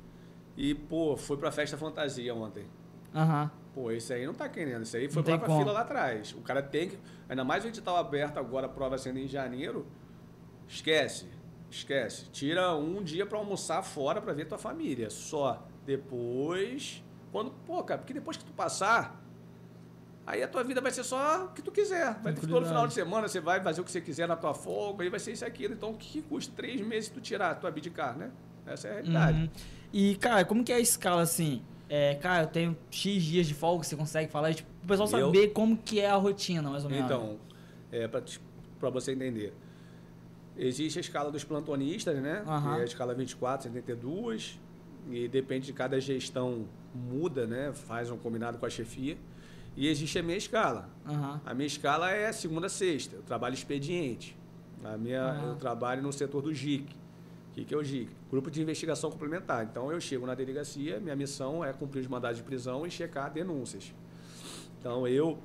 e, pô, foi pra festa fantasia ontem. Aham. Pô, isso aí não tá querendo. Isso aí foi Não pra como. fila lá atrás. O cara tem que. Ainda mais o edital aberto agora, a prova sendo em janeiro. Esquece. Esquece. Tira um dia pra almoçar fora pra ver tua família. Só. Depois. Quando. Pô, cara, porque depois que tu passar. Aí a tua vida vai ser só o que tu quiser. Vai ter todo final de semana, você vai fazer o que você quiser na tua folga, aí vai ser isso e aquilo. Então, o que, custa três meses tu tirar a tua abdicar, né? Essa é a realidade. Uhum. E, cara, como que é a escala assim? É, cara, eu tenho X dias de folga, você consegue falar? Tipo, o pessoal Eu- saber como que é a rotina, mais ou menos. Então, é, para você entender, existe a escala dos plantonistas, né? Que é a escala 24, 72, e depende de cada gestão muda, né? Faz um combinado com a chefia. E existe a minha escala. Aham. A minha escala é segunda a sexta, eu trabalho expediente. A minha, Ah. Eu trabalho no setor do GIC. O que, que é o GIC? Grupo de Investigação Complementar. Então eu chego na delegacia, minha missão é cumprir os mandados de prisão e checar denúncias. Então eu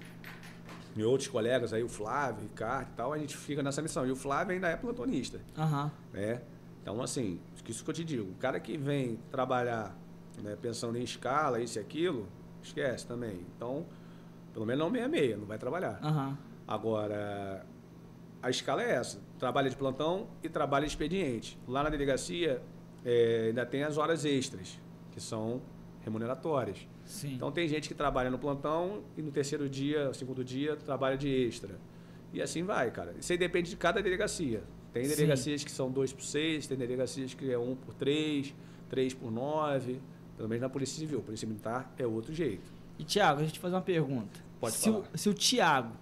e outros colegas aí, o Flávio, o Ricardo e tal, a gente fica nessa missão. E o Flávio ainda é plantonista, Aham. né? Então, assim, isso que eu te digo. O cara que vem trabalhar né, pensando em escala, isso e aquilo, esquece também. Então, pelo menos não meia-meia, não vai trabalhar. Aham. Agora, a escala é essa: trabalha de plantão e trabalha de expediente. Lá na delegacia, é, ainda tem as horas extras, que são remuneratórias. Sim. Então, tem gente que trabalha no plantão e no terceiro dia, segundo dia, trabalha de extra. E assim vai, cara. Isso aí depende de cada delegacia. Tem Sim. delegacias que são 2 por 6, tem delegacias que é 1 um por 3, 3 por 9. Pelo menos na Polícia Civil. Polícia Militar é outro jeito. E, Thiago, deixa eu te fazer uma pergunta. Pode se falar. O, se o Thiago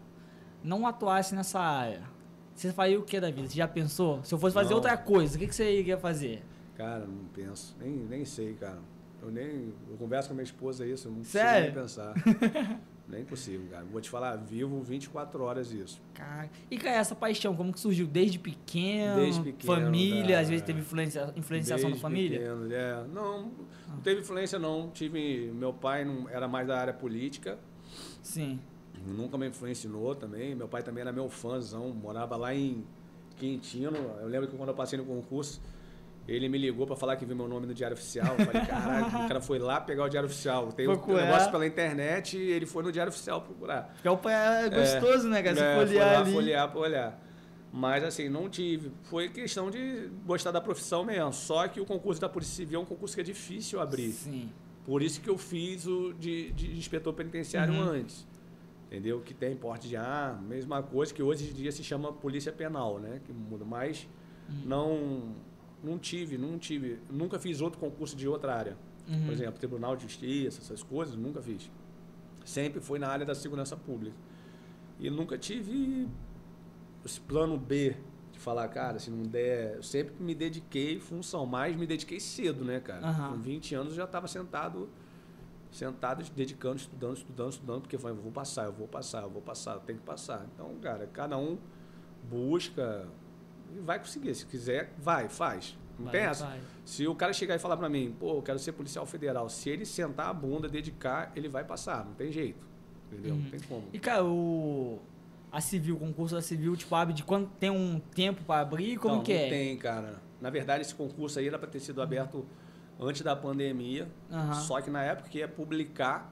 não atuasse nessa área, você faria o que da vida? Você já pensou? Se eu fosse fazer Não. outra coisa, o que, que você iria fazer? Cara, não penso. Nem, nem sei, cara. Eu nem. Eu converso com a minha esposa isso, eu não Sério? consigo nem pensar. (laughs) nem consigo, cara. Vou te falar, vivo 24 horas isso. Cara, e cara, essa paixão, como que surgiu? Desde pequeno? Desde pequeno, Família, cara. às vezes teve influencia, influenciação Desde da família? pequeno, é. Não, não teve influência, não. Tive. Meu pai não era mais da área política. Sim. Nunca me influenciou também. Meu pai também era meu fãzão. Morava lá em Quintino. Eu lembro que quando eu passei no concurso, ele me ligou pra falar que viu meu nome no Diário Oficial. Eu falei, caralho, o cara foi lá pegar o Diário Oficial. Tem um negócio pela internet e ele foi no Diário Oficial procurar. Porque o pai é gostoso, né, cara? Você É, folhear foi lá ali. folhear pra olhar. Mas assim, não tive. Foi questão de gostar da profissão mesmo. Só que o concurso da Polícia Civil é um concurso que é difícil abrir. Sim. Por isso que eu fiz o de, de inspetor penitenciário Uhum. antes. Entendeu? Que tem porte de arma, mesma coisa que hoje em dia se chama polícia penal, né? Que muda. Mas Uhum. não, não tive, não tive. Nunca fiz outro concurso de outra área. Uhum. Por exemplo, Tribunal de Justiça, essas coisas, nunca fiz. Sempre foi na área da segurança pública. E nunca tive esse plano B de falar, cara, se não der. Eu sempre me dediquei função, mas me dediquei cedo, né, cara? Aham. Com 20 anos eu já estava sentado, sentado, dedicando, estudando, estudando, estudando, porque falei, eu vou passar, eu vou passar, eu vou passar, eu tenho que passar. Então, cara, cada um busca e vai conseguir. Se quiser, vai, faz. Não Vai, tem essa. vai. Se o cara chegar e falar pra mim, pô, eu quero ser policial federal, se ele sentar a bunda, dedicar, ele vai passar, não tem jeito. Entendeu? Uhum. Não tem como. E, cara, o... A civil, o concurso da civil, tipo, abre de quando tem um tempo pra abrir? Como não, que não é? tem, cara. Na verdade, esse concurso aí era para ter sido aberto antes da pandemia. Aham. Só que na época que ia publicar,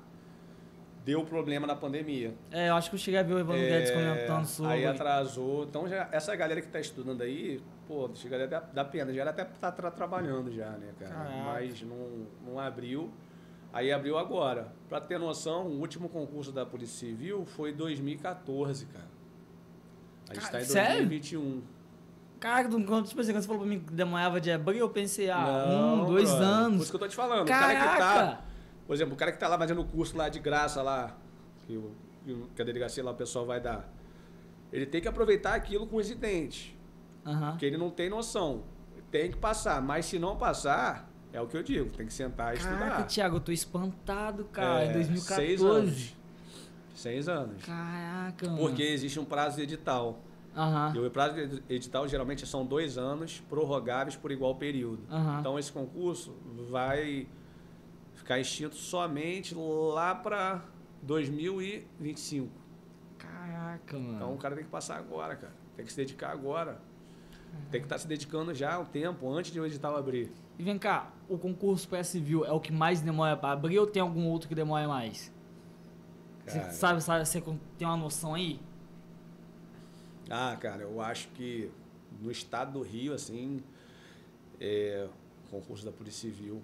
deu problema na pandemia. É, eu acho que eu cheguei a ver o Evandro Guedes comentando sobre. É, Aí atrasou. Então, já, essa galera que está estudando aí, pô, chega até dá pena. Já era até tá tra- trabalhando já, né, cara? Caraca. Mas não, não abriu. Aí abriu agora. Para ter noção, o último concurso da Polícia Civil foi em 2014, cara. A gente está em sério? 2021. Cara, quando, tipo assim, quando você falou pra mim que demorava de abrir, eu pensei, ah, Não, um, dois brother. Por anos. isso que eu tô te falando. O cara que Caraca! tá. Por exemplo, o cara que tá lá fazendo o curso lá de graça lá, que, o- que a delegacia lá o pessoal vai dar. Ele tem que aproveitar aquilo com os identes. Aham. Porque ele não tem noção. Tem que passar. Mas se não passar, é o que eu digo, tem que sentar e Caraca, estudar. Thiago, eu tô espantado, cara. É, em 2014. Seis anos. Seis anos. Caraca, mano. Porque existe um prazo de edital. Aham. E o prazo de edital geralmente são dois anos, prorrogáveis por igual período. Aham. Então esse concurso vai ficar extinto somente lá para 2025. Caraca, mano. Então o cara tem que passar agora, cara. Tem que se dedicar agora. Tem que estar se dedicando já ao tempo, antes de o edital abrir. E vem cá, o concurso para civil é o que mais demora para abrir ou tem algum outro que demora mais? Você Cara. sabe, sabe, você tem uma noção aí? Ah, cara, eu acho que no estado do Rio, assim, é, concurso da Polícia Civil,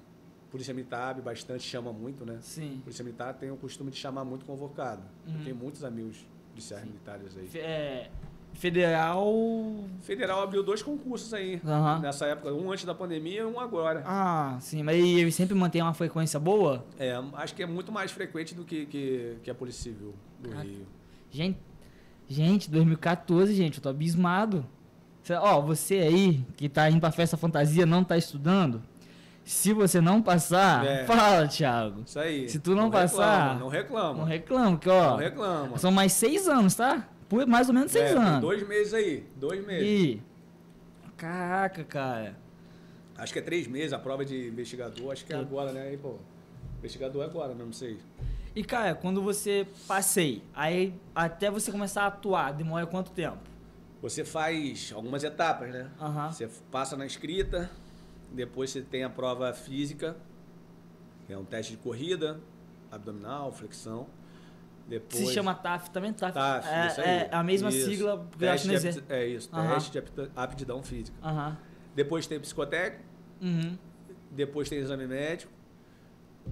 Polícia Militar abre bastante, chama muito, né? Sim. Polícia Militar tem o costume de chamar muito convocado. Uhum. Eu tenho muitos amigos policiais Sim. militares aí. É, federal. Federal abriu dois concursos aí, Aham. nessa época, um antes da pandemia e um agora. Ah, sim, mas ele sempre mantém uma frequência boa? É, acho que é muito mais frequente do que, que, que a Polícia Civil do Caraca. Rio. Gente, gente, 2014, gente, eu tô abismado. Ó, você aí que tá indo pra festa fantasia, não tá estudando, se você não passar, É. fala, Thiago. Isso aí. Se tu não passar, Reclama, não reclama. Não reclama, que ó, Não reclama. são mais seis anos, tá? Por mais ou menos seis É, anos. dois meses aí, dois meses. E... Caraca, cara. Acho que é três meses a prova de investigador, acho que é agora, né? Aí, pô, investigador é agora, não sei. E, cara, quando você passei, aí até você começar a atuar, demora quanto tempo? Você faz algumas etapas, né? Aham. Você passa na escrita, depois você tem a prova física, que é um teste de corrida, abdominal, flexão. Depois, Se chama TAF também? TAF, TAF, é, isso aí. é a mesma Isso. sigla porque eu acho de É isso, Aham. teste de apti- aptidão física. Aham. Depois tem psicotécnico, Uhum. depois tem exame médico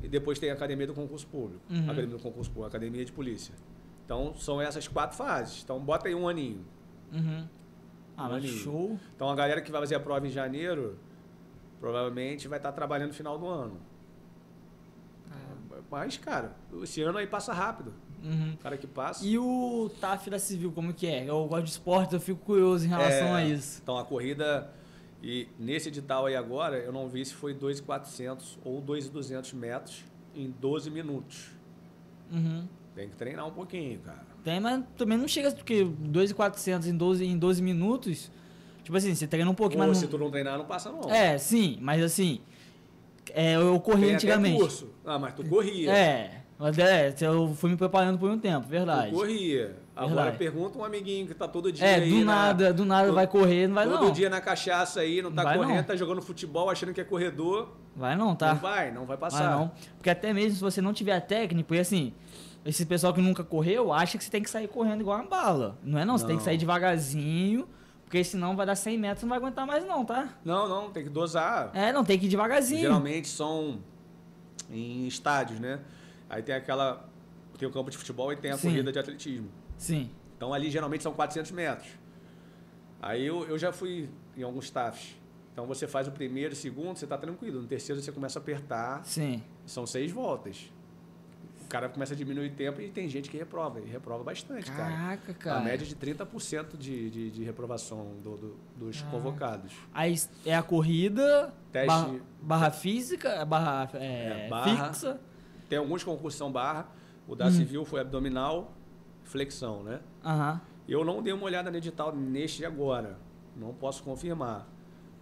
e depois tem a academia do concurso público. Uhum. Academia do concurso público, academia de polícia. Então são essas quatro fases. Então bota aí um aninho. Uhum. Ah, mas Maneiro. show. Então a galera que vai fazer a prova em janeiro provavelmente vai estar trabalhando no final do ano. Mas, cara, esse ano aí passa rápido. Uhum. O cara que passa. E o TAF da Civil, como que é? Eu gosto de esporte, eu fico curioso em relação É, a isso. Então a corrida. E nesse edital aí agora, eu não vi se foi 2.400 ou 2.200 metros em 12 minutos. Uhum. Tem que treinar um pouquinho, cara. Tem, mas também não chega, porque 2,400 em 12, em 12 minutos. Tipo assim, você treina um pouquinho, Ou mas. se não- tu não treinar, não passa não. É, sim, mas assim. É, eu corri Tem até antigamente. curso. Ah, mas tu corria. É, mas é, eu fui me preparando por um tempo, verdade. Tu corria. Agora Verdade. pergunta um amiguinho que tá todo dia É, do na- nada, do nada todo- vai correr, não vai todo não. dia na cachaça aí, não tá Vai correndo, não. tá jogando futebol achando que é corredor. Vai não, tá? Não vai, não vai Vai passar. não. Porque até mesmo se você não tiver a técnica, porque assim, esse pessoal que nunca correu acha que você tem que sair correndo igual uma bala. Não é não, você tem que sair devagarzinho, porque senão vai dar 100 metros e não vai aguentar mais não, tá? Não, não, tem que dosar. É, não, tem que ir devagarzinho. Geralmente são em estádios, né? Aí tem aquela. Tem o campo de futebol e tem a Sim. corrida de atletismo. Sim. Então ali geralmente são 400 metros. Aí eu, eu já fui em alguns staffs. Então você faz o primeiro, o segundo, você tá tranquilo. No terceiro você começa a apertar. Sim. São seis voltas. O cara começa a diminuir o tempo e tem gente que reprova. E reprova bastante, cara. Caraca, cara. A média de 30% de, de, de reprovação do- do- dos Caraca. convocados. Aí é a corrida, Teste- barra, barra física, barra, é, É, barra. fixa. Tem alguns concursos que são barra. O da Hum. civil foi abdominal, flexão, né? Aham. Eu não dei uma olhada no edital neste agora. Não posso confirmar.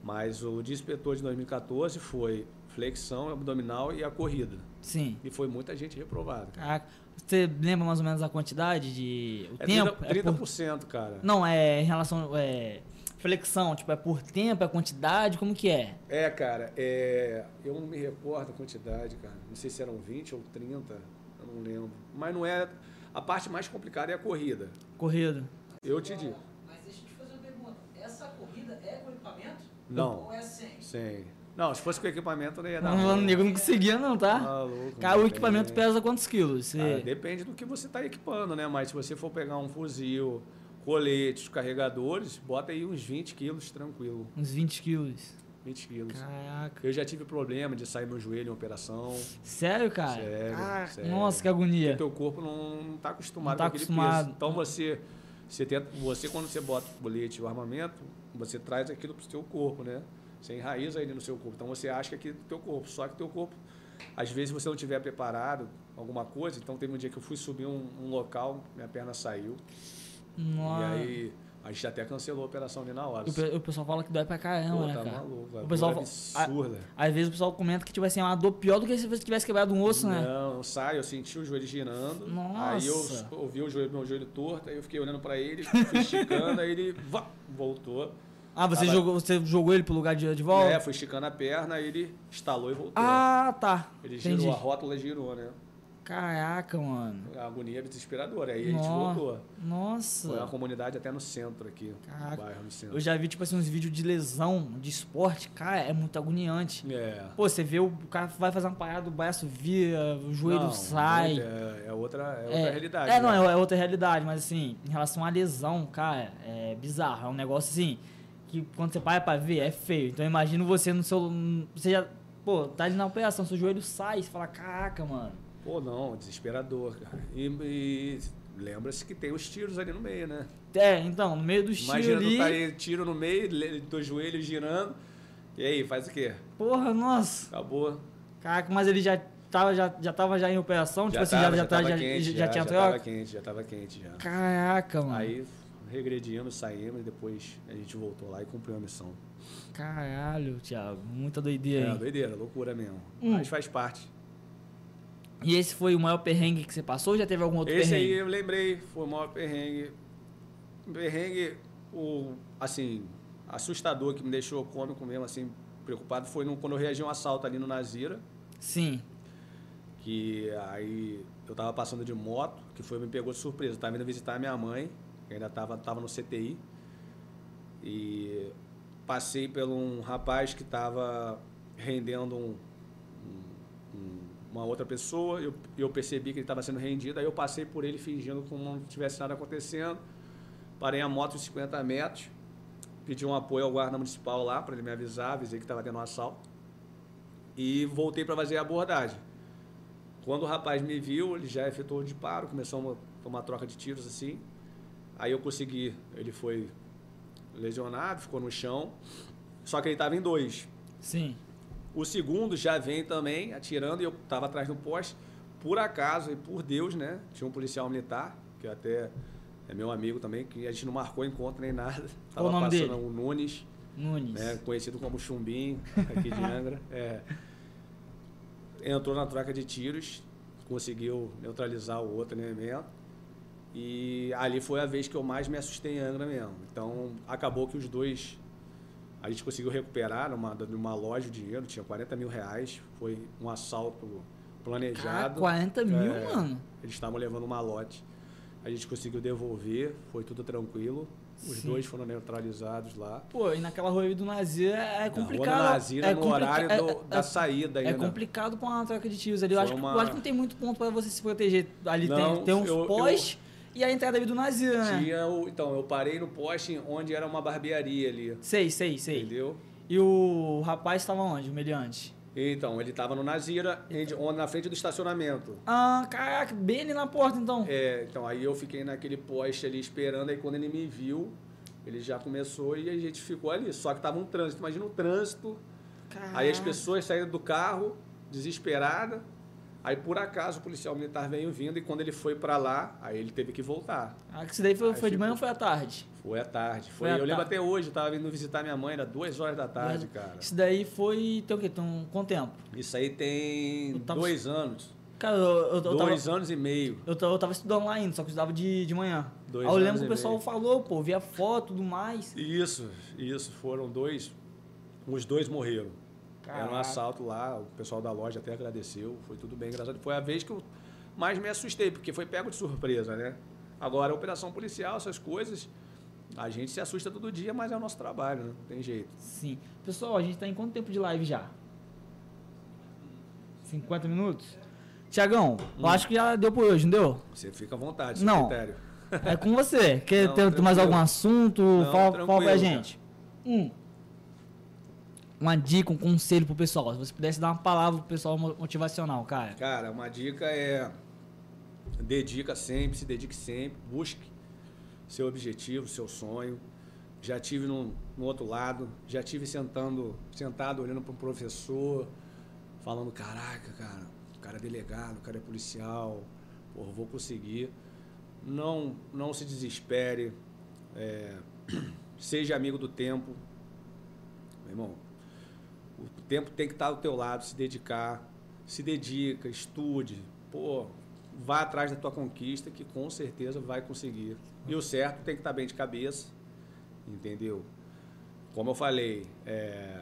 Mas o de inspetor de 2014 foi flexão, abdominal e a corrida. Sim. E foi muita gente reprovada. cara. Caraca. Você lembra mais ou menos a quantidade de. O É tempo? 30%, É por- 30% cara. Não, é em relação. É, flexão, tipo, é por tempo, é quantidade, como que é? É, cara, é, eu não me recordo a quantidade, cara. Não sei se eram 20 ou 30, eu não lembro. Mas não é. A parte mais complicada é a corrida. Corrida. Eu te digo. Mas deixa eu te fazer uma pergunta. Essa corrida é com equipamento? Não. Ou é sem? Sim. Não, se fosse com equipamento, não ia dar. Não, o nego não conseguia, não, tá? Maluco, Cara, o equipamento pesa quantos quilos? Você- Ah, depende do que você está equipando, né? Mas se você for pegar um fuzil, coletes, carregadores, bota aí uns 20 quilos tranquilo. Uns 20 quilos. 20 quilos. Caraca. Eu já tive problema de sair meu joelho em operação. Sério, cara? Sério, Ah, sério. Nossa, que Porque agonia. o teu corpo não está acostumado Não tá com aquele acostumado. peso. Então você, você, tenta, você, quando você bota o colete e o armamento, você traz aquilo para o seu corpo, né? Você enraiza ele no seu corpo. Então você acha que aquilo é do teu corpo. Só que o teu corpo, às vezes você não tiver preparado alguma coisa. Então teve um dia que eu fui subir um, um local, minha perna saiu. Nossa. E aí A gente até cancelou a operação ali na hora. O, pe- o pessoal fala que dói pra caramba, Pô, né, tá cara? maluco. O pessoal fa- absurda. Às vezes o pessoal comenta que, tipo assim, é uma dor pior do que se você tivesse quebrado um osso, né? Não, sai, eu senti o joelho girando. Nossa. Aí eu ouvi o joelho, meu joelho torto, aí eu fiquei olhando pra ele, fui esticando, aí ele vá, voltou. Ah, você, Tava- jogou, você jogou ele pro lugar de, de volta? É, fui esticando a perna, aí ele estalou e voltou. Ah, tá. ele Entendi. girou, a rótula girou, né? Caraca, mano. A agonia é desesperadora. Aí a gente voltou. Nossa. Foi uma comunidade até no centro aqui. Caraca. No bairro no centro. Eu já vi, tipo assim, uns vídeos de lesão, de esporte. Cara, é muito agoniante. É. Pô, você vê o cara vai fazer uma parada, o braço vira, o joelho Não, sai. É, é outra, é outra realidade. É, não, né? é, é outra realidade, mas assim, em relação à lesão, cara, é bizarro. É um negócio assim, que quando você para pra ver, é feio. Então imagino você no seu. Você já. Pô, tá ali na operação, seu joelho sai, você fala, caraca, mano. Pô, não, desesperador, cara. E, e lembra-se que tem os tiros ali no meio, né? É, então, no meio do tiro Imagina ali. tá aí, tiro no meio, dois joelhos girando. E aí, faz o quê? Porra, nossa. Acabou. Caraca, mas ele já tava já, já, tava já em operação, tipo assim, já, já, tava já, quente, já, tinha já tava quente, já tava quente já. Caraca, mano. Aí regredimos, saímos e depois a gente voltou lá e cumpriu a missão. Caralho, Thiago. Muita doideira, É, hein? doideira, loucura mesmo. Hum. Mas faz parte. E esse foi o maior perrengue que você passou ou já teve algum outro Esse perrengue? aí eu lembrei, foi o maior perrengue. Perrengue, o, assim, assustador que me deixou cômico mesmo, assim, preocupado, foi no, quando eu reagi a um assalto ali no Nazira, Sim. que aí eu tava passando de moto, que foi me pegou de surpresa. Eu tava indo visitar a minha mãe, que ainda tava, tava no CTI, e passei por um rapaz que tava rendendo um- uma outra pessoa, eu, eu percebi que ele estava sendo rendido, aí eu passei por ele fingindo como não tivesse nada acontecendo, parei a moto uns 50 metros, pedi um apoio ao guarda municipal lá para ele me avisar, avisei que estava tendo um assalto, e voltei para fazer a abordagem. Quando o rapaz me viu, ele já efetuou o disparo, começou a tomar troca de tiros assim, aí eu consegui, ele foi lesionado, ficou no chão, só que ele estava em dois. Sim. O segundo já vem também atirando e eu estava atrás do poste. Por acaso e por Deus, né? Tinha um policial militar, que até é meu amigo também, que a gente não marcou encontro nem nada. Qual o nome passando dele? o Nunes, Nunes. né? conhecido como Chumbinho, aqui de (laughs) Angra. É. Entrou na troca de tiros, conseguiu neutralizar o outro elemento. E ali foi a vez que eu mais me assustei em Angra mesmo. Então acabou que os dois. A gente conseguiu recuperar numa, numa loja o dinheiro, tinha 40 mil reais. Foi um assalto Cara, planejado. 40 mil, É. mano. Eles estavam levando uma lote. A gente conseguiu devolver, foi tudo tranquilo. Os Sim. dois foram neutralizados lá. Pô, e naquela rua aí do Nazir é Na complicado. Rua do Nazira, é no complica- horário é- do- é- da saída É ainda. complicado pra uma troca de tiros ali. Eu acho, que, uma- eu acho que não tem muito ponto pra você se proteger. Ali Não, tem, tem uns eu- postes e a entrada ali do Nazir, né? Tinha o, então, eu parei no poste onde era uma barbearia ali. Sei, sei, sei. Entendeu? E o rapaz estava onde, o meliante? Então, ele estava no Nazira, onde- na frente do estacionamento. Ah, caraca, bem ali na porta então. É, então, aí eu fiquei naquele poste ali esperando, aí quando ele me viu, ele já começou e a gente ficou ali. Só que tava um trânsito, imagina um trânsito. Aí as Caraca. pessoas saíram do carro, desesperadas. Aí por acaso o policial militar veio vindo e quando ele foi para lá, aí ele teve que voltar. Ah, que isso daí foi, Aí foi de manhã ou foi à tarde? Foi à tarde. Foi Foi, à eu lembro até hoje, eu tava vindo visitar minha mãe, era duas horas da tarde, cara. Isso daí foi. Tem o quê? Tem quanto tempo? Isso aí tem tava- dois anos. Cara, eu, eu, eu tava. dois anos e meio. Eu, tava- eu tava estudando lá ainda, só que eu estudava de, de manhã. Dois Aí eu lembro que o pessoal meio. falou, pô, via foto e tudo mais. Isso, isso. Foram dois. Os dois morreram. Era um Caraca. assalto lá, o pessoal da loja até agradeceu, foi tudo bem, engraçado. Foi a vez que eu mais me assustei, porque foi pego de surpresa, né? Agora, operação policial, essas coisas, a gente se assusta todo dia, mas é o nosso trabalho, né? Não tem jeito. Sim. Pessoal, a gente tá em quanto tempo de live já? 50 minutos? Tiagão, Hum. eu acho que já deu por hoje, não deu? Você fica à vontade, seu Não. critério. É com você. Quer Não, ter mais tranquilo. algum assunto? Não, fala, fala pra gente. Um. Uma dica, um conselho pro pessoal. Se você pudesse dar uma palavra pro pessoal mo- motivacional, cara. Cara, uma dica é dedica sempre, se dedique sempre, busque seu objetivo, seu sonho. Já tive no, no outro lado, já tive sentando, sentado olhando para um professor, falando, caraca, cara, o cara é delegado, o cara é policial, porra, vou conseguir. Não, não se desespere, é, (clears throat) seja amigo do tempo. Meu irmão, tempo tem que estar ao teu lado, se dedicar, se dedica, estude, pô, vá atrás da tua conquista que com certeza vai conseguir. E o certo tem que estar bem de cabeça, entendeu? Como eu falei, é,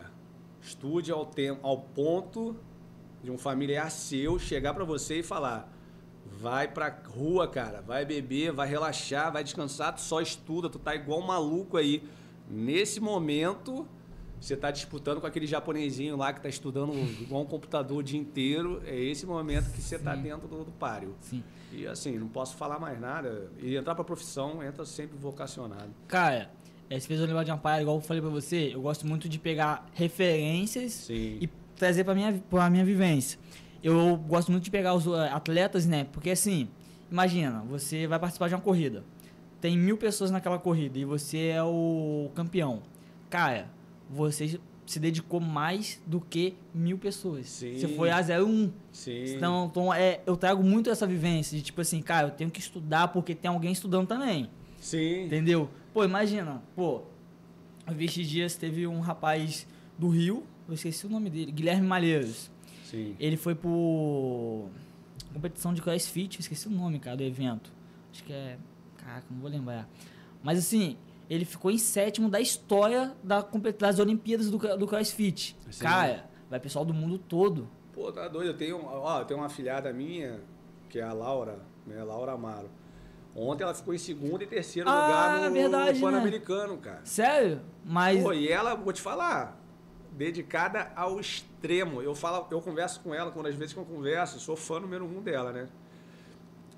estude ao, tempo, ao ponto de um familiar seu chegar para você e falar: vai pra rua, cara, vai beber, vai relaxar, vai descansar, tu só estuda, tu tá igual um maluco aí. Nesse momento, você tá disputando com aquele japonesinho lá que tá estudando igual um computador o dia inteiro. É esse momento que você tá Sim. dentro do, do páreo. Sim. E assim, não posso falar mais nada. E entrar pra profissão, entra sempre vocacionado. Cara, é, você fez eu lembrar de uma parada, igual eu falei pra você, eu gosto muito de pegar referências Sim. e trazer pra minha, pra minha vivência. Eu gosto muito de pegar os uh, atletas, né? Porque assim, imagina, você vai participar de uma corrida. Tem mil pessoas naquela corrida e você é o campeão. Cara, você se dedicou mais do que mil pessoas. Sim. Você foi a 01. Sim. Então, então é, eu trago muito essa vivência de tipo assim, cara, eu tenho que estudar porque tem alguém estudando também. Sim. Entendeu? Pô, imagina, pô, eu vi esses dias teve um rapaz do Rio, eu esqueci o nome dele, Guilherme Malheiros. Sim. Ele foi por competição de CrossFit, eu esqueci o nome, cara, do evento. Acho que é, caraca, não vou lembrar. Mas assim, ele ficou em sétimo da história da, das Olimpíadas do, do CrossFit. Sim. Cara, vai pessoal do mundo todo. Pô, tá doido. Eu tenho, ó, eu tenho uma afilhada minha, que é a Laura, né? Laura Amaro. Ontem ela ficou em segundo e terceiro Ah, lugar no, verdade, no né? Pan-Americano, cara. Sério? Mas. Pô, e ela, vou te falar, dedicada ao extremo. Eu falo, eu converso com ela, quando às vezes que eu converso, sou fã número um dela, né?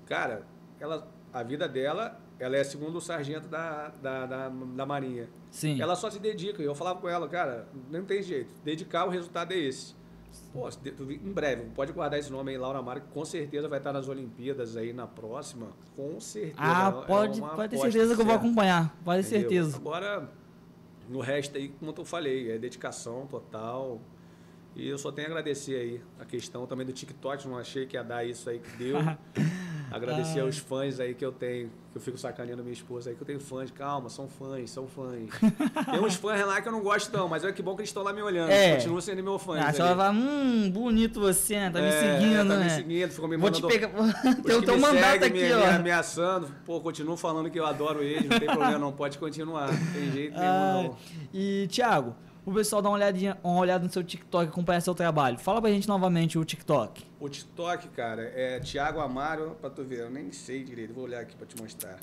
Cara, ela, a vida dela, ela é segundo sargento da, da, da, da Marinha. sim. Ela só se dedica. Eu falava com ela, cara, não tem jeito. Dedicar, o resultado é esse. Pô, em breve, pode guardar esse nome aí, Laura Mara, que com certeza vai estar nas Olimpíadas aí na próxima. Com certeza. Ah, É pode, uma pode ter certeza que eu vou certa, acompanhar. Pode ter entendeu? certeza. Agora, no resto aí, como eu falei, é dedicação total. E eu só tenho a agradecer aí a questão também do TikTok, não achei que ia dar isso aí que deu. (laughs) agradecer Ah. aos fãs aí que eu tenho, que eu fico sacaneando minha esposa aí, que eu tenho fãs, calma, são fãs, são fãs. (laughs) Tem uns fãs lá que eu não gosto não, mas é que bom que eles estão lá me olhando, É. continuam sendo meus fãs. Ah, ali. vai hum, bonito você, né? Tá me É, seguindo, tá né? me seguindo, ficou me Vou te mandando... pegar. (laughs) Tem o teu mandato aqui, me, ó. Me ameaçando, pô, continuo falando que eu adoro eles, não tem problema não, pode continuar, não tem jeito nenhum (laughs) Ah, não. e, Thiago, o pessoal dá uma olhadinha, uma olhada no seu TikTok, acompanhar seu trabalho. Fala pra gente novamente o TikTok. O TikTok, cara, é Thiago Amaro, pra tu ver, eu nem sei direito, vou olhar aqui pra te mostrar.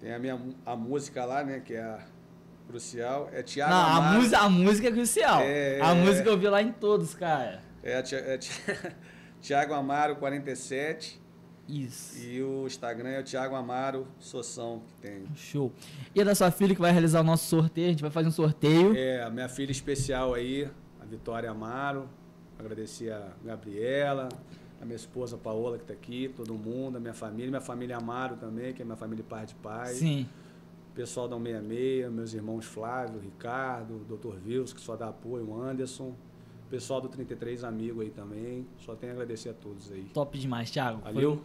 Tem a minha a música lá, né, que é a crucial, é Thiago Não, a, Amaro. música, a música é crucial. É, a é. música eu vi lá em todos, cara. É, a é Thi- (laughs) Thiago Amaro 47 Isso. e o Instagram é o Thiago Amaro Soção que tem. Show. E a da sua filha que vai realizar o nosso sorteio, a gente vai fazer um sorteio. É, a minha filha especial aí, a Vitória Amaro. Agradecer a Gabriela, a minha esposa Paola que está aqui, todo mundo, a minha família, minha família Amaro também, que é minha família pai de pai. Sim. O pessoal da 166, meus irmãos Flávio, Ricardo, Dr. Vils, que só dá apoio, o Anderson. O pessoal do 33 Amigo aí também. Só tenho a agradecer a todos aí. Top demais, Thiago. Foi Valeu?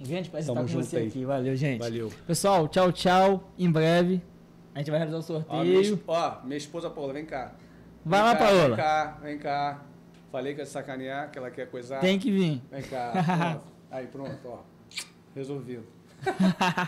Um grande prazer Tamo estar com você aí. aqui. Valeu, gente. Valeu. Pessoal, tchau, tchau. Em breve a gente vai realizar o Ó, minha, sorteio. ó, minha esposa Paola, vem cá. Vai Vem lá, cá, Paola. Vem cá, vem cá. Falei que ia sacanear, que ela quer coisar. Tem que vir. Vem cá. (laughs) Aí, pronto, ó. Resolvido. (laughs)